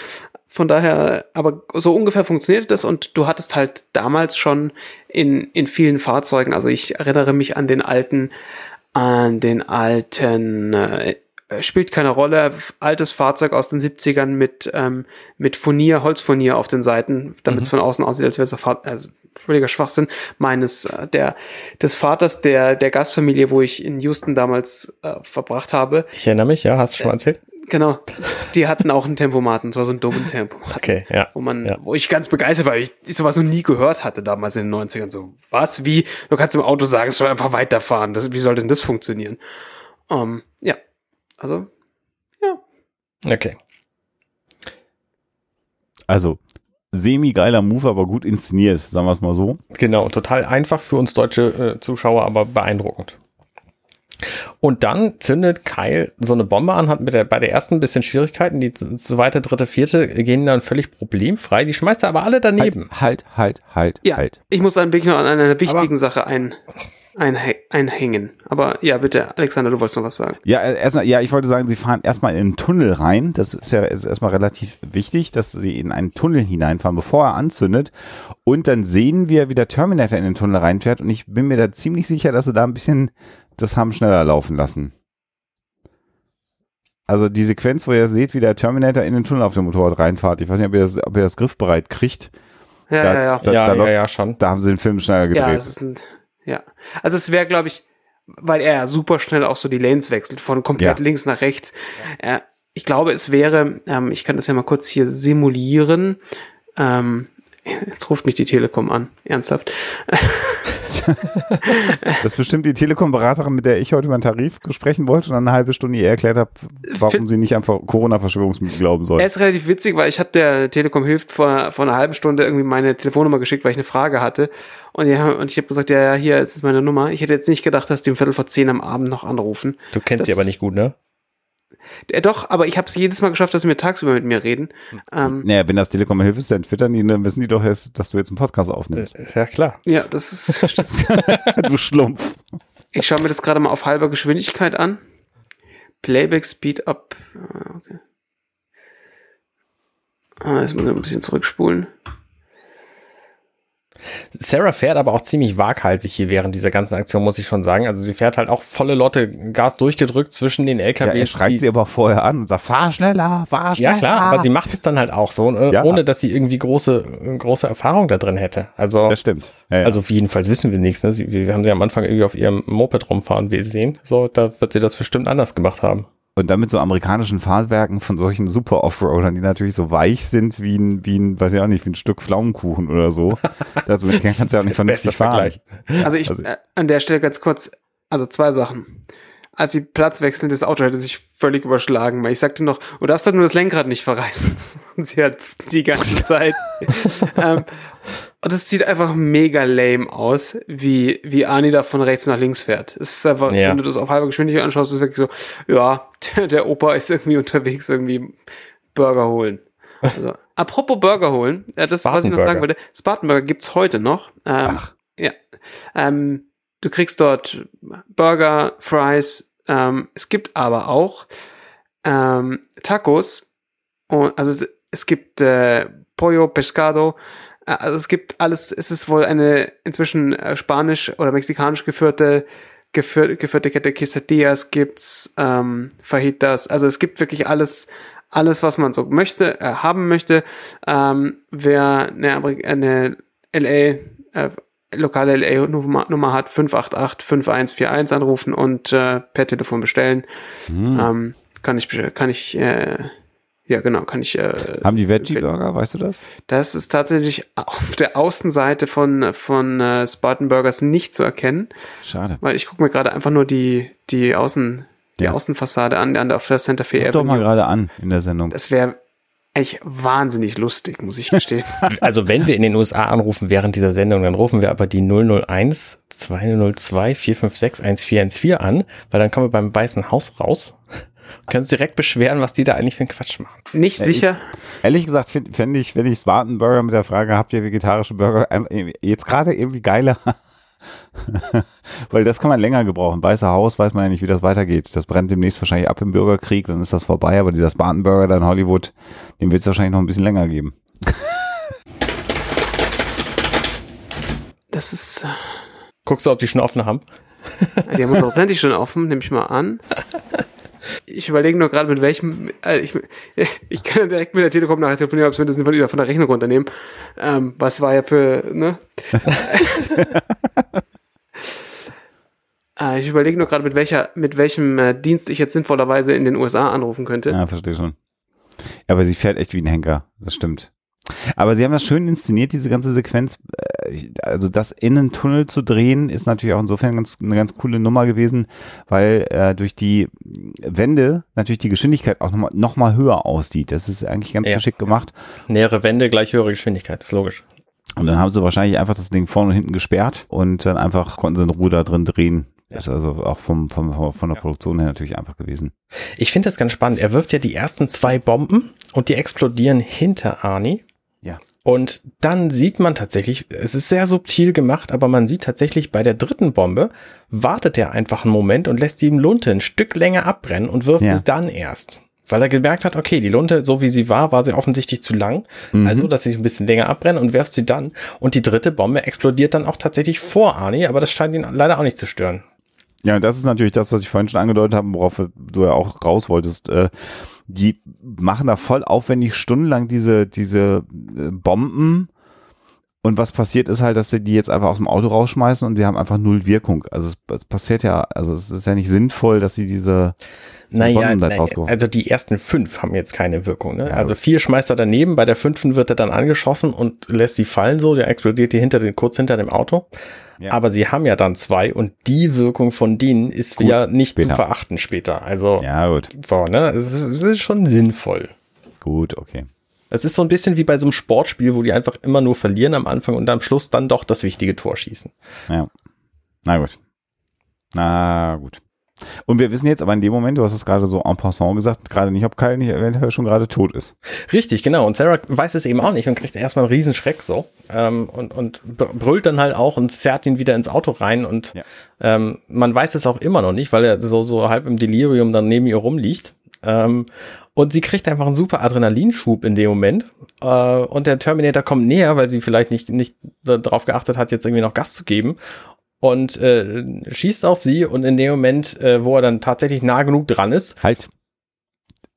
Von daher, aber so ungefähr funktioniert das und du hattest halt damals schon in, in vielen Fahrzeugen, also ich erinnere mich an den alten, an den alten, äh, spielt keine Rolle, altes Fahrzeug aus den 70ern mit, ähm, mit Furnier, Holzfurnier auf den Seiten, damit es von außen aussieht, als wäre es Fahr also völliger Schwachsinn meines, äh, der, des Vaters der, der Gastfamilie, wo ich in Houston damals äh, verbracht habe. Ich erinnere mich, ja, hast du schon mal erzählt? Genau. Die hatten auch einen Tempomaten, und zwar so einen dummen Tempomaten. Okay, ja. Wo man, Ja. wo ich ganz begeistert war, weil ich sowas noch nie gehört hatte damals in den 90ern. So, was? Wie? Du kannst im Auto sagen, es soll einfach weiterfahren. Das, wie soll denn das funktionieren? Ähm, ja. Also, Okay. Also semi-geiler Move, aber gut inszeniert, sagen wir es mal so. Genau, total einfach für uns deutsche äh, Zuschauer, aber beeindruckend. Und dann zündet Kyle so eine Bombe an, hat mit der, bei der ersten ein bisschen Schwierigkeiten. Die zweite, dritte, vierte gehen dann völlig problemfrei. Die schmeißt er aber alle daneben. Halt, halt, halt, halt. Ja, halt. ich muss dann wirklich noch an einer wichtigen Aber- Sache ein, ein, einhängen. Aber ja, bitte, Alexander, du wolltest noch was sagen. Ja, äh, erstmal, ja, ich wollte sagen, sie fahren erstmal in einen Tunnel rein. Das ist ja ist erstmal relativ wichtig, dass sie in einen Tunnel hineinfahren, bevor er anzündet. Und dann sehen wir, wie der Terminator in den Tunnel reinfährt. Und ich bin mir da ziemlich sicher, dass sie da ein bisschen das haben schneller laufen lassen. Also die Sequenz, wo ihr seht, wie der Terminator in den Tunnel auf dem Motorrad reinfährt. Ich weiß nicht, ob ihr das, ob ihr das griffbereit kriegt. Ja, Da- ja, ja. da- ja, da ja, ja, schon. Da haben sie den Film schneller Ja, gedreht. es ist ein, ja. Also es wäre, glaube ich, weil er ja super schnell auch so die Lanes wechselt, von komplett Ja. links nach rechts. Äh, ich glaube, es wäre, ähm, ich kann das ja mal kurz hier simulieren. Ähm, jetzt ruft mich die Telekom an, ernsthaft. Das ist bestimmt die Telekom-Beraterin, mit der ich heute meinen Tarif sprechen wollte und dann eine halbe Stunde ihr erklärt habe, warum Fin- sie nicht einfach Corona-Verschwörungsmittel glauben soll. Er ist relativ witzig, weil ich habe der Telekom hilft vor, vor einer halben Stunde irgendwie meine Telefonnummer geschickt, weil ich eine Frage hatte. Und, ja, und ich habe gesagt, ja, ja, hier ist meine Nummer. Ich hätte jetzt nicht gedacht, dass die um Viertel vor zehn am Abend noch anrufen. Du kennst Das sie aber nicht gut, ne? Ja, doch, aber ich habe es jedes Mal geschafft, dass sie mir tagsüber mit mir reden. Ähm, Naja, wenn das Telekom-Hilfe ist, dann twittern die, dann wissen die doch erst, dass du jetzt einen Podcast aufnimmst. Ja, klar. ja, das ist. du Schlumpf. Ich schaue mir das gerade mal auf halber Geschwindigkeit an. Playback Speed up. Ah, Okay. Ah, jetzt muss ich ein bisschen zurückspulen. Sarah fährt aber auch ziemlich waghalsig hier während dieser ganzen Aktion, muss ich schon sagen. Also sie fährt halt auch volle Lotte Gas durchgedrückt zwischen den Ja, LKWs. er schreit sie aber vorher an und sagt, fahr schneller, fahr schneller. Ja, klar, aber sie macht es dann halt auch so, äh, Ja. ohne dass sie irgendwie große, große Erfahrung da drin hätte. Also, Das stimmt. Ja, ja. also jedenfalls wissen wir nichts. Ne? Sie, wir haben sie am Anfang irgendwie auf ihrem Moped rumfahren wir sehen. So, da wird sie das bestimmt anders gemacht haben. Und dann mit so amerikanischen Fahrwerken von solchen super Offroadern, die natürlich so weich sind wie ein, wie ein, weiß ich auch nicht, wie ein Stück Pflaumenkuchen oder so. Also denen kannst du ja auch nicht vernünftig fahren. Vergleich. Also ich Also- äh, an der Stelle ganz kurz, also zwei Sachen. Als sie Platz wechseln, das Auto hätte sich völlig überschlagen, weil ich sagte noch, du darfst doch nur das Lenkrad nicht verreißen. Das machen sie halt die ganze Zeit. ähm, und es sieht einfach mega lame aus, wie, wie Arnie da von rechts nach links fährt. Es ist einfach, Ja. wenn du das auf halber Geschwindigkeit anschaust, ist es wirklich so, ja, der, der Opa ist irgendwie unterwegs, irgendwie Burger holen. Also, apropos Burger holen, äh, das, was ich noch sagen wollte, Spartanburger gibt's heute noch. Ähm, Ach. ja. Ähm, du kriegst dort Burger, Fries. Ähm, es gibt aber auch ähm, Tacos. Und, also es, es gibt äh, Pollo, Pescado. Äh, Also es gibt alles. Es ist wohl eine inzwischen äh, spanisch oder mexikanisch geführte geführ, geführte Kette Quesadillas gibt's, ähm, Fajitas. Also es gibt wirklich alles, alles, was man so möchte, äh, haben möchte. Ähm, wer eine, eine LA, äh, lokale LA-Nummer Nummer hat, 588-5141 anrufen und äh, per Telefon bestellen. Hm. Ähm, kann ich, kann ich, äh, ja genau, kann ich. Äh, Haben die Veggie-Burger, weißt du das? das ist tatsächlich auf der Außenseite von, von äh, Spartan Burgers nicht zu erkennen, Schade. weil ich gucke mir gerade einfach nur die, die Außen, die Ja. Außenfassade an, an der, auf der Santa Fe Ruf doch mal Avenue. gerade an in der Sendung. Das wäre echt wahnsinnig lustig, muss ich gestehen. Also wenn wir in den USA anrufen während dieser Sendung, dann rufen wir aber die 001 202 456 1414 an, weil dann kommen wir beim Weißen Haus raus. Können uns direkt beschweren, was die da eigentlich für einen Quatsch machen. Nicht Ja, sicher. Ehrlich gesagt fände fänd ich, wenn ich Spartan Burger mit der Frage, habt ihr vegetarische Burger, ähm, jetzt gerade irgendwie geiler. Weil das kann man länger gebrauchen. Weißer Haus weiß man ja nicht, wie das weitergeht. Das brennt demnächst wahrscheinlich ab im Bürgerkrieg, dann ist das vorbei. Aber dieser Spartan Burger da in Hollywood, den wird es wahrscheinlich noch ein bisschen länger geben. Das ist, Guckst du, ob die schon offen haben? äh, die haben hundertprozentig schon offen, nehme ich mal an. Ich überlege nur gerade, mit welchem, äh, ich, ich kann ja direkt mit der Telekom nachher telefonieren, ob mir das von, von der Rechnung runternehmen. Ähm, was war ja für, ne? äh, ich überlege nur gerade, mit welcher, mit welchem äh, Dienst ich jetzt sinnvollerweise in den USA anrufen könnte. Ja, verstehe schon. Aber sie fährt echt wie ein Henker, das stimmt. Aber sie haben das schön inszeniert, diese ganze Sequenz. Also das in einen Tunnel zu drehen, ist natürlich auch insofern ganz, eine ganz coole Nummer gewesen, weil äh, durch die Wände natürlich die Geschwindigkeit auch nochmal noch mal höher aussieht. Das ist eigentlich ganz Ja. geschickt gemacht. Nähere Wände, gleich höhere Geschwindigkeit, ist logisch. Und dann haben sie wahrscheinlich einfach das Ding vorne und hinten gesperrt und dann einfach konnten sie in Ruhe da drin drehen. Ja. Das ist also auch vom, vom, vom, von der Ja. Produktion her natürlich einfach gewesen. Ich finde das ganz spannend. Er wirft ja die ersten zwei Bomben und die explodieren hinter Arnie. Und dann sieht man tatsächlich, es ist sehr subtil gemacht, aber man sieht tatsächlich bei der dritten Bombe, wartet er einfach einen Moment und lässt die Lunte ein Stück länger abbrennen und wirft Ja. es dann erst. Weil er gemerkt hat, okay, die Lunte, so wie sie war, war sie offensichtlich zu lang. Mhm. Also, dass sie ein bisschen länger abbrennen und werft sie dann. Und die dritte Bombe explodiert dann auch tatsächlich vor Arnie, aber das scheint ihn leider auch nicht zu stören. Ja, und das ist natürlich das, was ich vorhin schon angedeutet habe, worauf du ja auch raus wolltest. Äh, die machen da voll aufwendig stundenlang diese, diese äh, Bomben. Und was passiert ist halt, dass sie die jetzt einfach aus dem Auto rausschmeißen und sie haben einfach null Wirkung. Also es, es passiert ja, also es ist ja nicht sinnvoll, dass sie diese Naja, da also die ersten fünf haben jetzt keine Wirkung. Ne? Ja, also vier schmeißt er daneben, bei der fünften wird er dann angeschossen und lässt sie fallen so, der explodiert die hinter den, kurz hinter dem Auto. Ja. Aber sie haben ja dann zwei und die Wirkung von denen ist Gut, ja nicht später. zu verachten später. Also Ja, gut, so, ne? Es ist, es ist schon sinnvoll. gut, okay. Es ist so ein bisschen wie bei so einem Sportspiel, wo die einfach immer nur verlieren am Anfang und am Schluss dann doch das wichtige Tor schießen. Ja. Na gut. Na gut. Und wir wissen jetzt aber in dem Moment, du hast es gerade so en passant gesagt, gerade nicht, ob Kyle nicht eventuell schon gerade tot ist. Richtig, genau. Und Sarah weiß es eben auch nicht und kriegt erstmal einen Riesenschreck so. Ähm, und, und br- brüllt dann halt auch und zerrt ihn wieder ins Auto rein. Und Ja. ähm, man weiß es auch immer noch nicht, weil er so, so halb im Delirium dann neben ihr rumliegt. Ähm, und sie kriegt einfach einen super Adrenalinschub in dem Moment. Äh, und der Terminator kommt näher, weil sie vielleicht nicht, nicht darauf geachtet hat, jetzt irgendwie noch Gas zu geben. Und äh, schießt auf sie und in dem Moment, äh, wo er dann tatsächlich nah genug dran ist, Halt.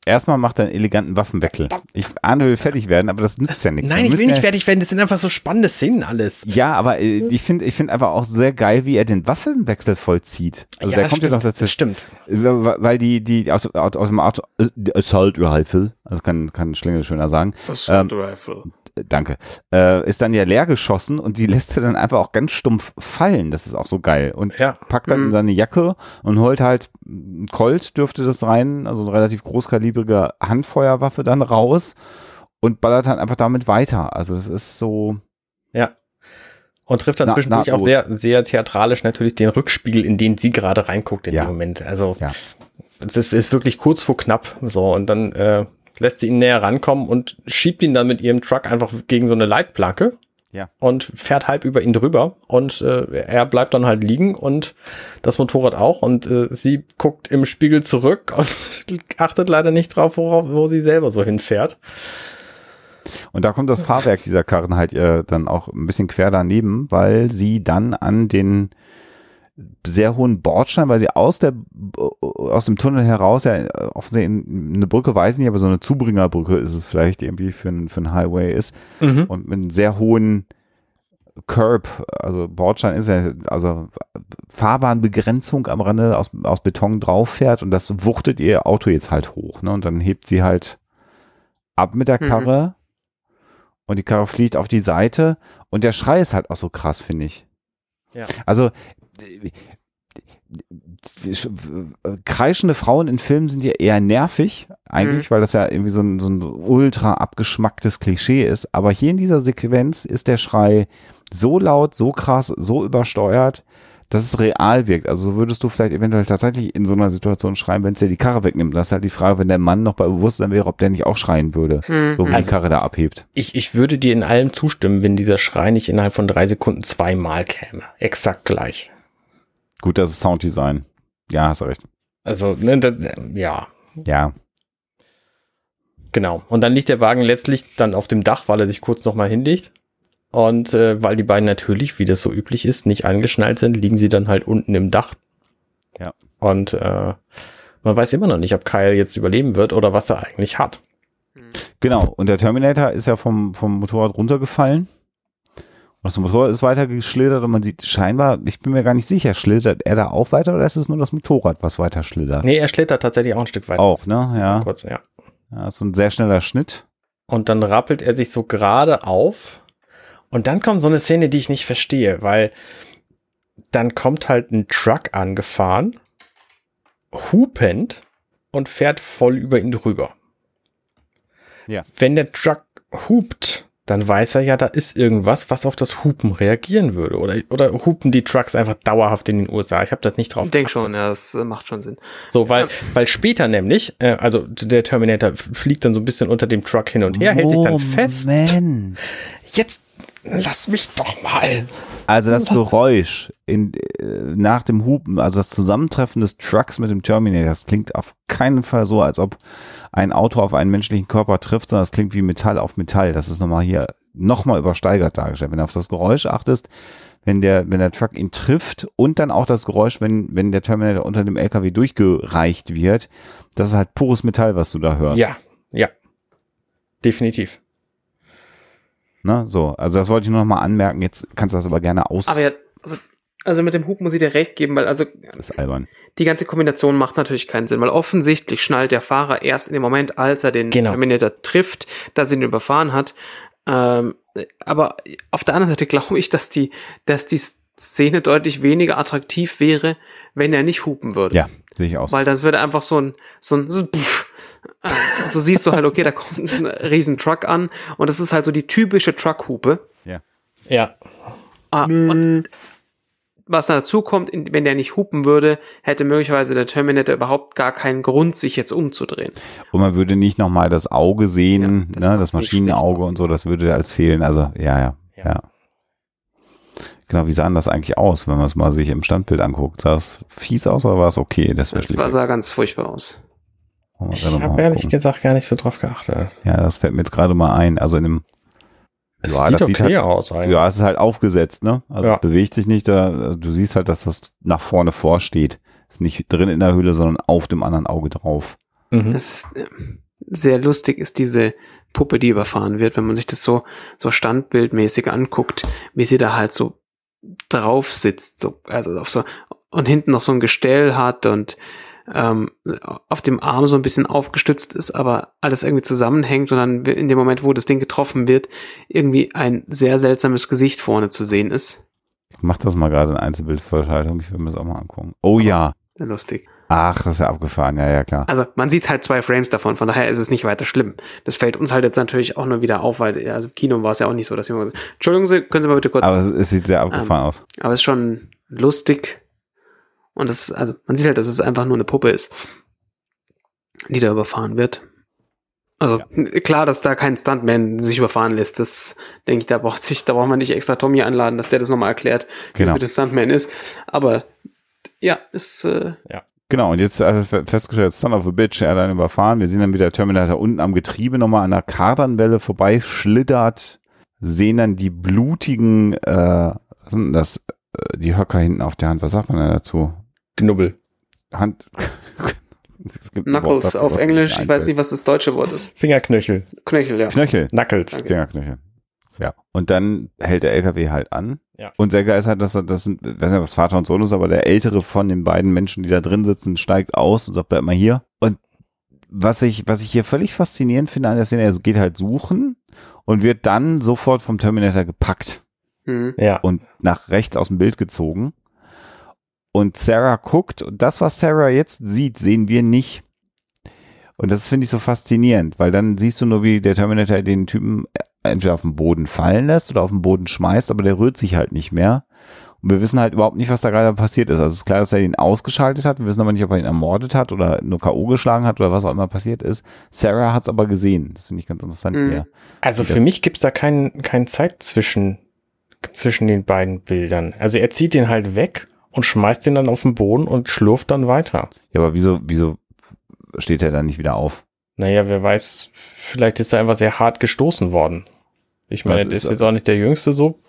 Erstmal macht er einen eleganten Waffenwechsel. Ich ahne, will fertig werden, aber das nützt ja nichts. nein, Wir ich will nicht ja, fertig werden, das sind einfach so spannende Szenen alles. Ja, aber äh, ich finde ich finde einfach auch sehr geil, wie er den Waffenwechsel vollzieht. Also der das kommt ja noch stimmt, dazwischen. Stimmt. Weil weil die, die aus, aus, aus dem Auto, äh, Assault Rifle, also kann, kann Schlingel schöner sagen, Assault Rifle. Danke, äh, ist dann ja leer geschossen und die lässt er dann einfach auch ganz stumpf fallen. Das ist auch so geil. Und Ja. packt dann in seine Jacke und holt halt, ein Colt dürfte das rein, also eine relativ großkalibrige Handfeuerwaffe dann raus und ballert dann einfach damit weiter. Also das ist so, Ja. Und trifft dann Na- zwischendurch auch nahtlos. sehr, sehr theatralisch natürlich den Rückspiegel, in den sie gerade reinguckt in Ja. dem Moment. Also Ja. es ist, ist wirklich kurz vor knapp. So, und dann äh, lässt sie ihn näher rankommen und schiebt ihn dann mit ihrem Truck einfach gegen so eine Leitplanke. Ja. Und fährt halb über ihn drüber und äh, er bleibt dann halt liegen und das Motorrad auch und äh, sie guckt im Spiegel zurück und achtet leider nicht drauf, worauf, wo sie selber so hinfährt. Und da kommt das Fahrwerk dieser Karren halt äh, dann auch ein bisschen quer daneben, weil sie dann an den sehr hohen Bordstein, weil sie aus der aus dem Tunnel heraus ja äh, offensichtlich in eine Brücke weiß ich nicht, aber so eine Zubringerbrücke ist es vielleicht irgendwie für, ein- für einen Highway ist und mit einem sehr hohen Curb, also Bordstein ist ja, also Fahrbahnbegrenzung am Rande aus, aus Beton drauf fährt und das wuchtet ihr Auto jetzt halt hoch, ne? Und dann hebt sie halt ab mit der Mhm. Karre und die Karre fliegt auf die Seite und der Schrei ist halt auch so krass, finde ich. Ja. Also kreischende Frauen in Filmen sind ja eher nervig, eigentlich, weil das ja irgendwie so ein, so ein ultra abgeschmacktes Klischee ist. Aber hier in dieser Sequenz ist der Schrei so laut, so krass, so übersteuert, dass es real wirkt. Also so würdest du vielleicht eventuell tatsächlich in so einer Situation schreien, wenn es dir die Karre wegnimmt. Das ist halt die Frage, wenn der Mann noch bei Bewusstsein wäre, ob der nicht auch schreien würde, so wie Also- die Karre da abhebt. Ich, ich würde dir in allem zustimmen, wenn dieser Schrei nicht innerhalb von drei Sekunden zweimal käme. Exakt gleich. Gut, das ist Sounddesign. Ja, hast recht. Also, ne, das, ja, Ja, genau. Und dann liegt der Wagen letztlich dann auf dem Dach, weil er sich kurz nochmal hinlegt. Und äh, weil die beiden natürlich, wie das so üblich ist, nicht angeschnallt sind, liegen sie dann halt unten im Dach. Ja. Und äh, man weiß immer noch nicht, ob Kyle jetzt überleben wird oder was er eigentlich hat. Genau, und der Terminator ist ja vom, vom Motorrad runtergefallen. Und das Motorrad ist weiter geschlittert und man sieht scheinbar, ich bin mir gar nicht sicher, schlittert er da auch weiter oder ist es nur das Motorrad, was weiter schlittert? Nee, er schlittert tatsächlich auch ein Stück weiter. Auch, ne? Ja. Kurz, ja. ja. So ein sehr schneller Schnitt. Und dann rappelt er sich so gerade auf Und dann kommt so eine Szene, die ich nicht verstehe, weil dann kommt halt ein Truck angefahren, hupend und fährt voll über ihn drüber. Ja. Wenn der Truck hupt, dann weiß er ja, da ist irgendwas, was auf das Hupen reagieren würde. Oder, oder hupen die Trucks einfach dauerhaft in den USA? Ich habe das nicht drauf. Ich denke schon, ja, das äh, macht schon Sinn. So, weil, weil später nämlich, äh, also der Terminator fliegt dann so ein bisschen unter dem Truck hin und her, hält sich dann fest. Moment. Jetzt lass mich doch mal. Also das Geräusch in, äh, nach dem Hupen, also das Zusammentreffen des Trucks mit dem Terminator, das klingt auf keinen Fall so, als ob ein Auto auf einen menschlichen Körper trifft, sondern es klingt wie Metall auf Metall. Das ist nochmal hier nochmal übersteigert dargestellt. Wenn du auf das Geräusch achtest, wenn der, wenn der Truck ihn trifft und dann auch das Geräusch, wenn, wenn der Terminator unter dem LKW durchgereicht wird, das ist halt pures Metall, was du da hörst. Ja, ja. Definitiv. Ne? So, also das wollte ich nur noch mal anmerken. Jetzt kannst du das aber gerne aus. Aber ja, also, also mit dem Hupen muss ich dir recht geben, weil also das ist albern. die ganze Kombination macht natürlich keinen Sinn, weil offensichtlich schnallt der Fahrer erst in dem Moment, als er den Genau. Terminator trifft, dass er ihn überfahren hat. Ähm, aber auf der anderen Seite glaube ich, dass die, dass die Szene deutlich weniger attraktiv wäre, wenn er nicht hupen würde. Ja, sehe ich aus. Weil das würde einfach so ein, so ein, so, ein Puff. Und so siehst du halt, okay, da kommt ein riesen Truck an und das ist halt so die typische Truckhupe. Ja. Ah, und was dazu kommt, wenn der nicht hupen würde, hätte möglicherweise der Terminator überhaupt gar keinen Grund, sich jetzt umzudrehen. Und man würde nicht nochmal das Auge sehen, Ja, das ne, das Maschinenauge und so, das würde als fehlen. Also, ja, ja, Ja. ja. Genau, wie sah denn das eigentlich aus, wenn man es mal sich im Standbild anguckt? Sah es fies aus oder war es okay? Das Das war, sah ganz furchtbar aus. Ich habe ehrlich gesagt gar nicht so drauf geachtet. Ja, das fällt mir jetzt gerade mal ein. Also in dem, Es Ja, sieht das sieht okay halt- aus eigentlich. ja, es ist halt aufgesetzt, ne? Also Ja. es bewegt sich nicht da. Also Du siehst halt, dass das nach vorne vorsteht. Ist nicht drin in der Höhle, sondern auf dem anderen Auge drauf. Mhm. Das ist, äh, sehr lustig ist diese Puppe, die überfahren wird, wenn man sich das so, so standbildmäßig anguckt, wie sie da halt so drauf sitzt, so, also auf so, und hinten noch so ein Gestell hat und ähm, auf dem Arm so ein bisschen aufgestützt ist, aber alles irgendwie zusammenhängt und dann in dem Moment, wo das Ding getroffen wird, irgendwie ein sehr seltsames Gesicht vorne zu sehen ist. Ich mach das mal gerade in Einzelbildverschaltung. Ich will mir das auch mal angucken. Oh ja. Lustig. Ach, das ist ja abgefahren. Ja, ja, klar. Also man sieht halt zwei Frames davon, von daher ist es nicht weiter schlimm. Das fällt uns halt jetzt natürlich auch nur wieder auf, weil also im Kino war es ja auch nicht so, dass jemand gesagt Entschuldigung, Sie, können Sie mal bitte kurz. Aber es, es sieht sehr abgefahren aus. aber es ist schon lustig. Und das, also man sieht halt, dass es einfach nur eine Puppe ist, die da überfahren wird. Also klar, dass da kein Stuntman sich überfahren lässt. Das denke ich, da braucht sich, da braucht man nicht extra Tommy anladen, dass der das nochmal erklärt, wie Genau. es mit dem Stuntman ist. Aber ja, ist äh, Genau, und jetzt fe- festgestellt, Son of a Bitch, er hat einen überfahren. Wir sehen dann, wie der Terminator unten am Getriebe nochmal an der Kardanwelle vorbeischlittert, sehen dann die blutigen, äh, was sind das, äh, die Höcker hinten auf der Hand, was sagt man denn dazu? Knubbel. Hand. Knuckles dafür, auf Englisch. Ich weiß nicht, was das deutsche Wort ist. Fingerknöchel. Knöchel, ja. Knöchel. Knuckles. Danke. Fingerknöchel. Ja. Und dann hält der LKW halt an. Ja. Und sehr geil ist halt, dass er, das sind, ich weiß nicht, was Vater und Sohn ist, aber der ältere von den beiden Menschen, die da drin sitzen, steigt aus und sagt, bleib mal hier. Und was ich, was ich hier völlig faszinierend finde an der Szene, er geht halt suchen und wird dann sofort vom Terminator gepackt Mhm. Ja. und nach rechts aus dem Bild gezogen. Und Sarah guckt und das, was Sarah jetzt sieht, sehen wir nicht. Und das finde ich so faszinierend, weil dann siehst du nur, wie der Terminator den Typen entweder auf den Boden fallen lässt oder auf den Boden schmeißt, aber der rührt sich halt nicht mehr. Und wir wissen halt überhaupt nicht, was da gerade passiert ist. Also es ist klar, dass er ihn ausgeschaltet hat. Wir wissen aber nicht, ob er ihn ermordet hat oder nur K.O. geschlagen hat oder was auch immer passiert ist. Sarah hat es aber gesehen. Das finde ich ganz interessant Mhm. hier. Also für mich gibt's da keinen kein Zeit zwischen, zwischen den beiden Bildern. Also er zieht den halt weg und schmeißt den dann auf den Boden und schlurft dann weiter. Ja, aber wieso, wieso steht er dann nicht wieder auf? Naja, wer weiß, vielleicht ist er einfach sehr hart gestoßen worden. Ich meine, der ist ist jetzt auch nicht der Jüngste so.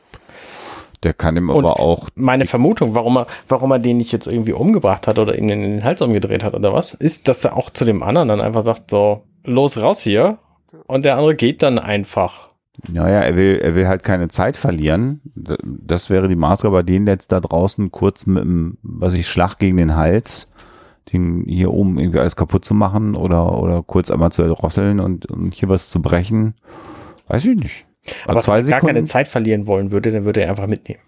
Der kann ihm Und aber auch Meine Vermutung, warum er, warum er den nicht jetzt irgendwie umgebracht hat oder ihm in den Hals umgedreht hat oder was, ist, dass er auch zu dem anderen dann einfach sagt, so, los raus hier. Und der andere geht dann einfach. Naja, er will, er will halt keine Zeit verlieren. Das wäre die Maßgabe, den jetzt da draußen kurz mit dem, was ich, Schlag gegen den Hals, den hier oben irgendwie alles kaputt zu machen oder, oder kurz einmal zu drosseln und, und hier was zu brechen. Weiß ich nicht. Aber zwei wenn er gar keine. Zeit verlieren wollen würde, dann würde er einfach mitnehmen.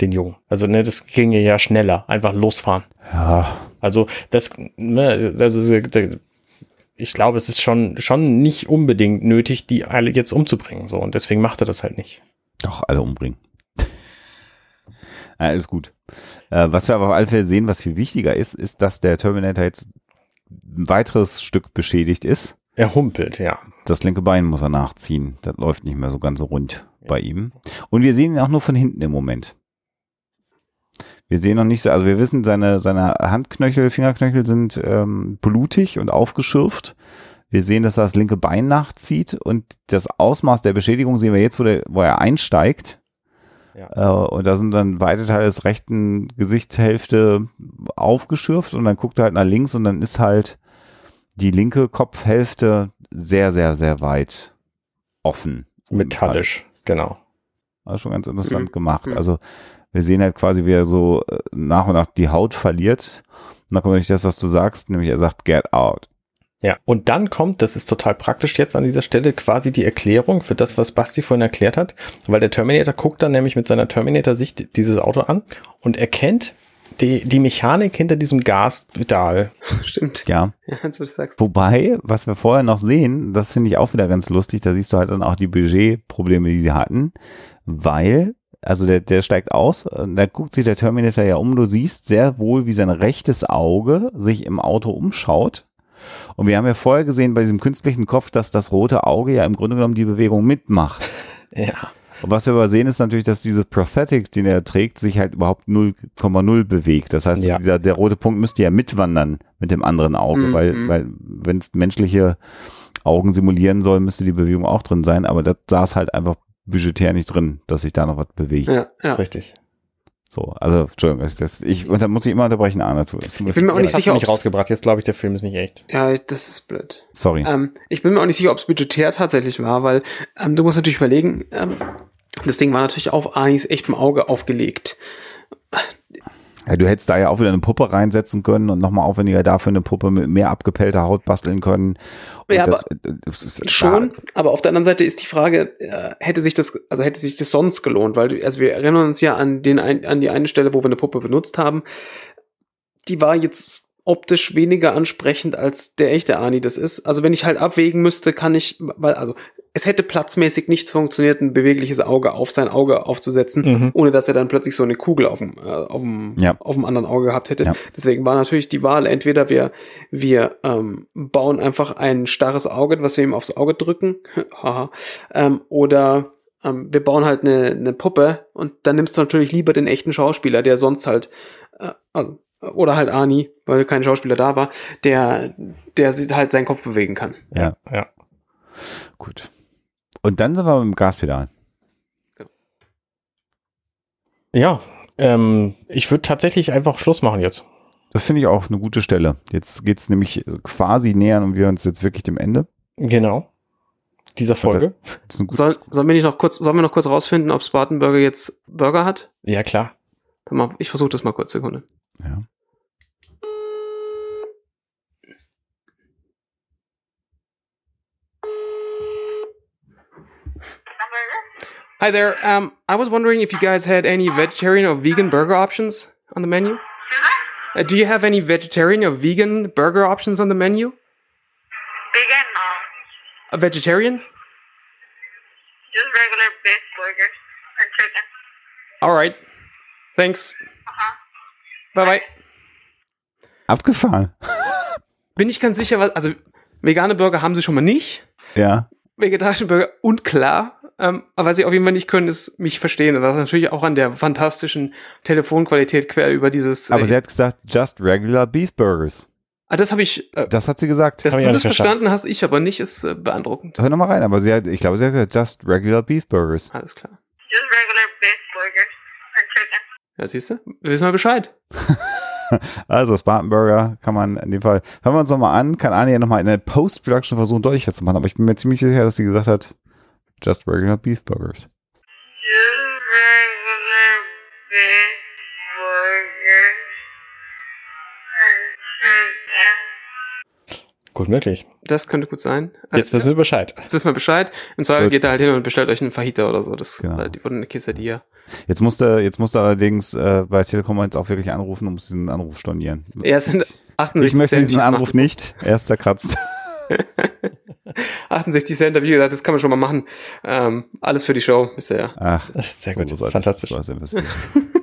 Den Jungen. Also, ne, das ginge ja schneller. Einfach losfahren. Ja, Also, das, ne, also, ich glaube, es ist schon, schon nicht unbedingt nötig, die alle jetzt umzubringen. So, und deswegen macht er das halt nicht. doch, alle umbringen. ja, alles gut. Äh, was wir aber auf alle Fälle sehen, was viel wichtiger ist, ist, dass der Terminator jetzt ein weiteres Stück beschädigt ist. Er humpelt, ja. Das linke Bein muss er nachziehen. Das läuft nicht mehr so ganz so rund bei ihm. Und wir sehen ihn auch nur von hinten im Moment. Wir sehen noch nicht so, also wir wissen, seine, seine Handknöchel, Fingerknöchel sind ähm, blutig und aufgeschürft. Wir sehen, dass er das linke Bein nachzieht und das Ausmaß der Beschädigung sehen wir jetzt, wo, der, wo er einsteigt. Ja. Äh, und da sind dann weite Teile des rechten Gesichtshälfte aufgeschürft und dann guckt er halt nach links und dann ist halt die linke Kopfhälfte sehr, sehr, sehr weit offen. Metallisch, genau. Das ist schon ganz interessant Mhm. gemacht. Mhm. Also wir sehen halt quasi, wie er so äh, nach und nach die Haut verliert. Und dann kommt natürlich das, was du sagst, nämlich er sagt, get out. Ja, und dann kommt, das ist total praktisch jetzt an dieser Stelle, quasi die Erklärung für das, was Basti vorhin erklärt hat, weil der Terminator guckt dann nämlich mit seiner Terminator-Sicht dieses Auto an und erkennt die, die Mechanik hinter diesem Gaspedal. Stimmt. Ja. Ja, als du das sagst. Wobei, was wir vorher noch sehen, das finde ich auch wieder ganz lustig, da siehst du halt dann auch die Budgetprobleme, die sie hatten, weil, also der, der steigt aus, und da guckt sich der Terminator ja um, du siehst sehr wohl, wie sein rechtes Auge sich im Auto umschaut. Und wir haben ja vorher gesehen bei diesem künstlichen Kopf, dass das rote Auge ja im Grunde genommen die Bewegung mitmacht. Ja. Und was wir aber sehen, ist natürlich, dass diese Prosthetic, den er trägt, sich halt überhaupt 0,0 bewegt. Das heißt, Ja. dieser, der rote Punkt müsste ja mitwandern mit dem anderen Auge, Mhm. weil, weil wenn es menschliche Augen simulieren soll, müsste die Bewegung auch drin sein. Aber das saß halt einfach budgetär nicht drin, dass sich da noch was bewegt. Ja, ja. Ist richtig. So, also, Entschuldigung, das, das, ich, und da muss ich immer unterbrechen, Arne. das Ich bin mir auch nicht sicher, nicht rausgebracht. Jetzt glaube ich, der Film ist nicht echt. Ja, das ist blöd. Sorry. Ähm, ich bin mir auch nicht sicher, ob es budgetär tatsächlich war, weil ähm, du musst natürlich überlegen, ähm, das Ding war natürlich auf Anis echtem Auge aufgelegt. Ja, du hättest da ja auch wieder eine Puppe reinsetzen können und nochmal aufwendiger dafür eine Puppe mit mehr abgepellter Haut basteln können. Und Ja, das, das ist- Schon, aber auf der anderen Seite ist die Frage, äh, hätte sich das, also hätte sich das sonst gelohnt, weil also wir erinnern uns ja an den an die eine Stelle, wo wir eine Puppe benutzt haben. Die war jetzt optisch weniger ansprechend als der echte Ani das ist. Also wenn ich halt abwägen müsste, kann ich, weil also es hätte platzmäßig nicht funktioniert, ein bewegliches Auge auf sein Auge aufzusetzen, Mhm. ohne dass er dann plötzlich so eine Kugel auf dem, äh, auf dem, Ja. auf dem anderen Auge gehabt hätte. Ja. Deswegen war natürlich die Wahl, entweder wir, wir ähm, bauen einfach ein starres Auge, was wir ihm aufs Auge drücken, haha, ähm, oder ähm, wir bauen halt eine, eine Puppe und dann nimmst du natürlich lieber den echten Schauspieler, der sonst halt, äh, also, oder halt Ani, weil kein Schauspieler da war, der, der sich halt seinen Kopf bewegen kann. Ja. Ja. Gut. Und dann sind wir mit dem Gaspedal. Ja. Ähm, ich würde tatsächlich einfach Schluss machen jetzt. Das finde ich auch eine gute Stelle. Jetzt geht's nämlich quasi nähern und wir uns jetzt wirklich dem Ende. Genau. Dieser Folge. Soll, sollen wir nicht noch kurz, sollen wir noch kurz rausfinden, ob Spartanburger jetzt Burger hat? Ja, klar. Ich versuche das mal kurz, Sekunde. Ja. Hi there. Um, I was wondering if you guys had any vegetarian or vegan burger options on the menu. Uh, do you have any vegetarian or vegan burger options on the menu? Vegan, no. A vegetarian? Just regular beef burgers and chicken. All right. Thanks. Bye bye. Abgefahren. Bin ich ganz sicher, was, also vegane Burger haben sie schon mal nicht. Ja. Vegetarische Burger unklar. Ähm, aber was sie auf jeden Fall nicht können, ist mich verstehen. Und das ist natürlich auch an der fantastischen Telefonqualität quer über dieses. Aber äh, sie hat gesagt, just regular beef burgers. ah, das habe ich. Äh, Das hat sie gesagt. dass du das nicht verstanden hast, ich aber nicht, ist äh, beeindruckend. Hör nochmal rein, aber sie hat, ich glaube, sie hat gesagt, just regular beef burgers. Alles klar. Just regular beef burgers and chicken. Ja, siehst du? Wir wissen mal Bescheid. Also Spartan Burger kann man in dem Fall, hören wir uns nochmal an, kann Anja nochmal in der Post-Production versuchen, deutlicher zu machen, aber ich bin mir ziemlich sicher, dass sie gesagt hat, just regular beef burgers. Gut möglich. Das könnte gut sein. Jetzt wissen wir Bescheid. Jetzt wissen wir Bescheid. Im Zweifel Gut. geht er halt hin und bestellt euch einen Fajita oder so. Das Genau. weil die wurden eine Quesadilla. Jetzt musste, jetzt musste allerdings äh, bei Telekom jetzt auch wirklich anrufen und muss diesen Anruf stornieren. Ja, es sind 68 Ich möchte Cent. diesen Anruf nicht. Er ist zerkratzt. 68 Cent, wie gesagt, das kann man schon mal machen. Ähm, alles für die Show, ja. Ach, Das ist sehr so gut. Fantastisch.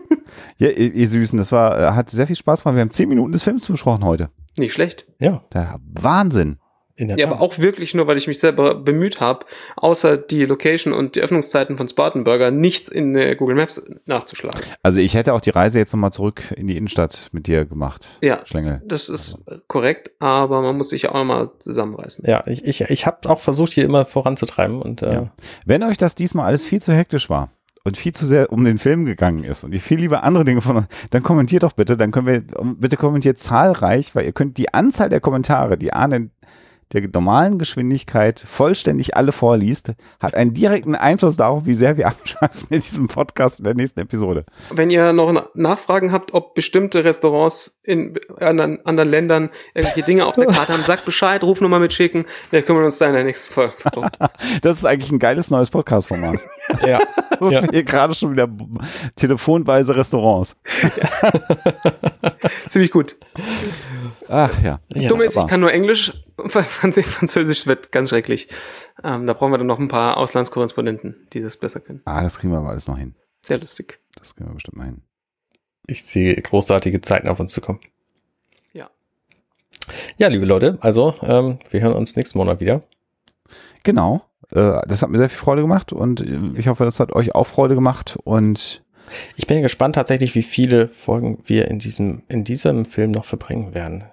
Ja, ihr, ihr Süßen, das war, äh, hat sehr viel Spaß gemacht. Wir haben zehn Minuten des Films besprochen heute. Nicht schlecht. Ja, Der Wahnsinn. in der Ja, Tat. aber auch wirklich nur, weil ich mich selber bemüht habe, außer die Location und die Öffnungszeiten von Spartanburger nichts in äh, Google Maps nachzuschlagen. Also ich hätte auch die Reise jetzt nochmal zurück in die Innenstadt mit dir gemacht. Ja, Schlängel. das ist korrekt, aber man muss sich ja auch mal zusammenreißen. Ja, ich, ich, ich habe auch versucht, hier immer voranzutreiben und äh, Ja. Wenn euch das diesmal alles viel zu hektisch war und viel zu sehr um den Film gegangen ist und ihr viel lieber andere Dinge von dann kommentiert doch bitte, dann können wir, bitte kommentiert zahlreich, weil ihr könnt die Anzahl der Kommentare, die Arne der normalen Geschwindigkeit vollständig alle vorliest, hat einen direkten Einfluss darauf, wie sehr wir abschweifen in diesem Podcast in der nächsten Episode. Wenn ihr noch Na- Nachfragen habt, ob bestimmte Restaurants in anderen, anderen Ländern irgendwelche Dinge auf der Karte haben, sagt Bescheid, Rufnummer mitschicken. Wir kümmern uns da in der nächsten Folge. Das ist eigentlich ein geiles neues Podcast-Format. ja. Ja. Hier gerade schon wieder telefonweise Restaurants. Ziemlich gut. Ach ja. ja. Dumm ist, ich kann nur Englisch, Französisch wird ganz schrecklich. Ähm, da brauchen wir dann noch ein paar Auslandskorrespondenten, die das besser können. Ah, das kriegen wir aber alles noch hin. Sehr lustig. Das kriegen wir bestimmt mal hin. Ich sehe großartige Zeiten auf uns zukommen. Ja. Ja, liebe Leute, also ähm, wir hören uns nächsten Monat wieder. Genau. Äh, das hat mir sehr viel Freude gemacht und äh, ich hoffe, das hat euch auch Freude gemacht und Ich bin gespannt tatsächlich, wie viele Folgen wir in diesem, in diesem Film noch verbringen werden.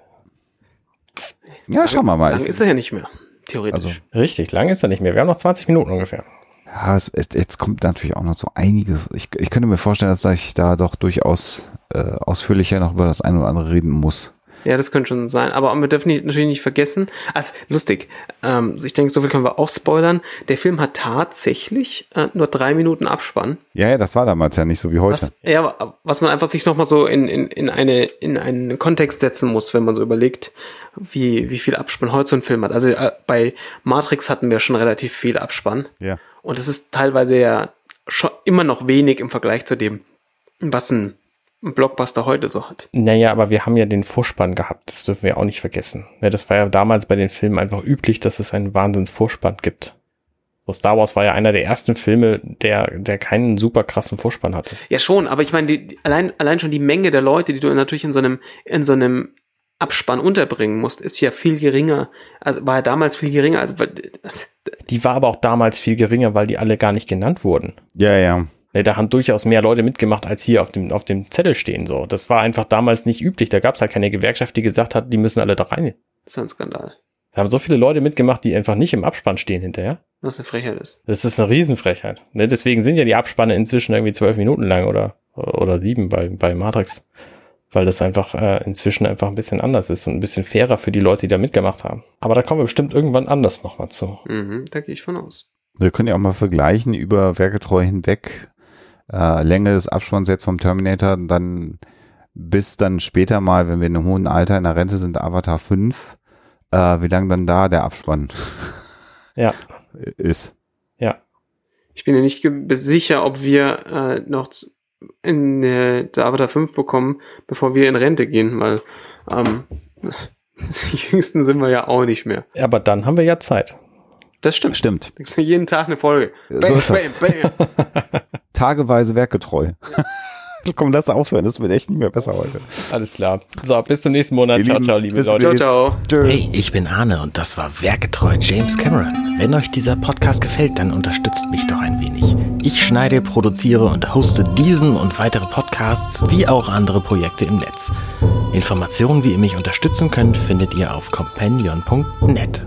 Ja, schauen wir mal. Lang ist er ja nicht mehr, theoretisch. Also- Richtig, lang ist er nicht mehr. Wir haben noch 20 Minuten ungefähr. ja, es, es, jetzt kommt natürlich auch noch so einiges. Ich, ich könnte mir vorstellen, dass ich da doch durchaus äh, ausführlicher noch über das eine oder andere reden muss. Ja, das könnte schon sein. Aber wir dürfen nicht, natürlich nicht vergessen, als lustig, ähm, ich denke, so viel können wir auch spoilern. Der Film hat tatsächlich äh, nur drei Minuten Abspann. Ja, ja, das war damals ja nicht so wie heute. Was, ja, was man einfach sich nochmal so in, in, in, eine, in einen Kontext setzen muss, wenn man so überlegt, wie, wie viel Abspann heute so ein Film hat. Also äh, bei Matrix hatten wir schon relativ viel Abspann. Ja. Und es ist teilweise ja schon immer noch wenig im Vergleich zu dem, was ein Blockbuster heute so hat. Naja, aber wir haben ja den Vorspann gehabt. Das dürfen wir auch nicht vergessen. Ja, das war ja damals bei den Filmen einfach üblich, dass es einen Wahnsinns-Vorspann gibt. So Star Wars war ja einer der ersten Filme, der, der keinen super krassen Vorspann hatte. Ja, schon, aber ich meine, die, die, allein, allein schon die Menge der Leute, die du natürlich in so einem, in so einem Abspann unterbringen musst, ist ja viel geringer. Also war ja damals viel geringer. Also, also Die war aber auch damals viel geringer, weil die alle gar nicht genannt wurden. Ja, ja. Ne, Da haben durchaus mehr Leute mitgemacht, als hier auf dem, auf dem Zettel stehen. So, Das war einfach damals nicht üblich. Da gab es halt keine Gewerkschaft, die gesagt hat, die müssen alle da rein. das ist ein Skandal. Da haben so viele Leute mitgemacht, die einfach nicht im Abspann stehen hinterher. Was eine Frechheit ist. Das ist eine Riesenfrechheit. Ne? Deswegen sind ja die Abspanne inzwischen irgendwie zwölf Minuten lang oder, oder sieben bei, bei Matrix. Weil das einfach äh, inzwischen einfach ein bisschen anders ist und ein bisschen fairer für die Leute, die da mitgemacht haben. Aber da kommen wir bestimmt irgendwann anders nochmal zu. Mhm, da gehe ich von aus. Wir können ja auch mal vergleichen über Werketreu hinweg. Äh, Länge des Abspanns jetzt vom Terminator, dann bis dann später mal, wenn wir in einem hohen Alter in der Rente sind, Avatar 5, äh, wie lang dann da der Abspann Ja, ist. ja. Ich bin ja nicht sicher, ob wir äh, noch in äh, der Avatar 5 bekommen, bevor wir in Rente gehen, weil ähm, die Jüngsten sind wir ja auch nicht mehr. Aber dann haben wir ja Zeit. Das stimmt. Stimmt. Jeden Tag eine Folge. So Bam, das. bam, bam. Tageweise werkgetreu. Komm, lass aufhören. Das wird echt nicht mehr besser heute. Alles klar. So, bis zum nächsten Monat. Ihr Ciao, Lieben, ciao, liebe bis Leute. Ciao, ciao. Hey, ich bin Arne und das war Werketreu James Cameron. Wenn euch dieser Podcast gefällt, dann unterstützt mich doch ein wenig. Ich schneide, produziere und hoste diesen und weitere Podcasts wie auch andere Projekte im Netz. Informationen, wie ihr mich unterstützen könnt, findet ihr auf companion.net.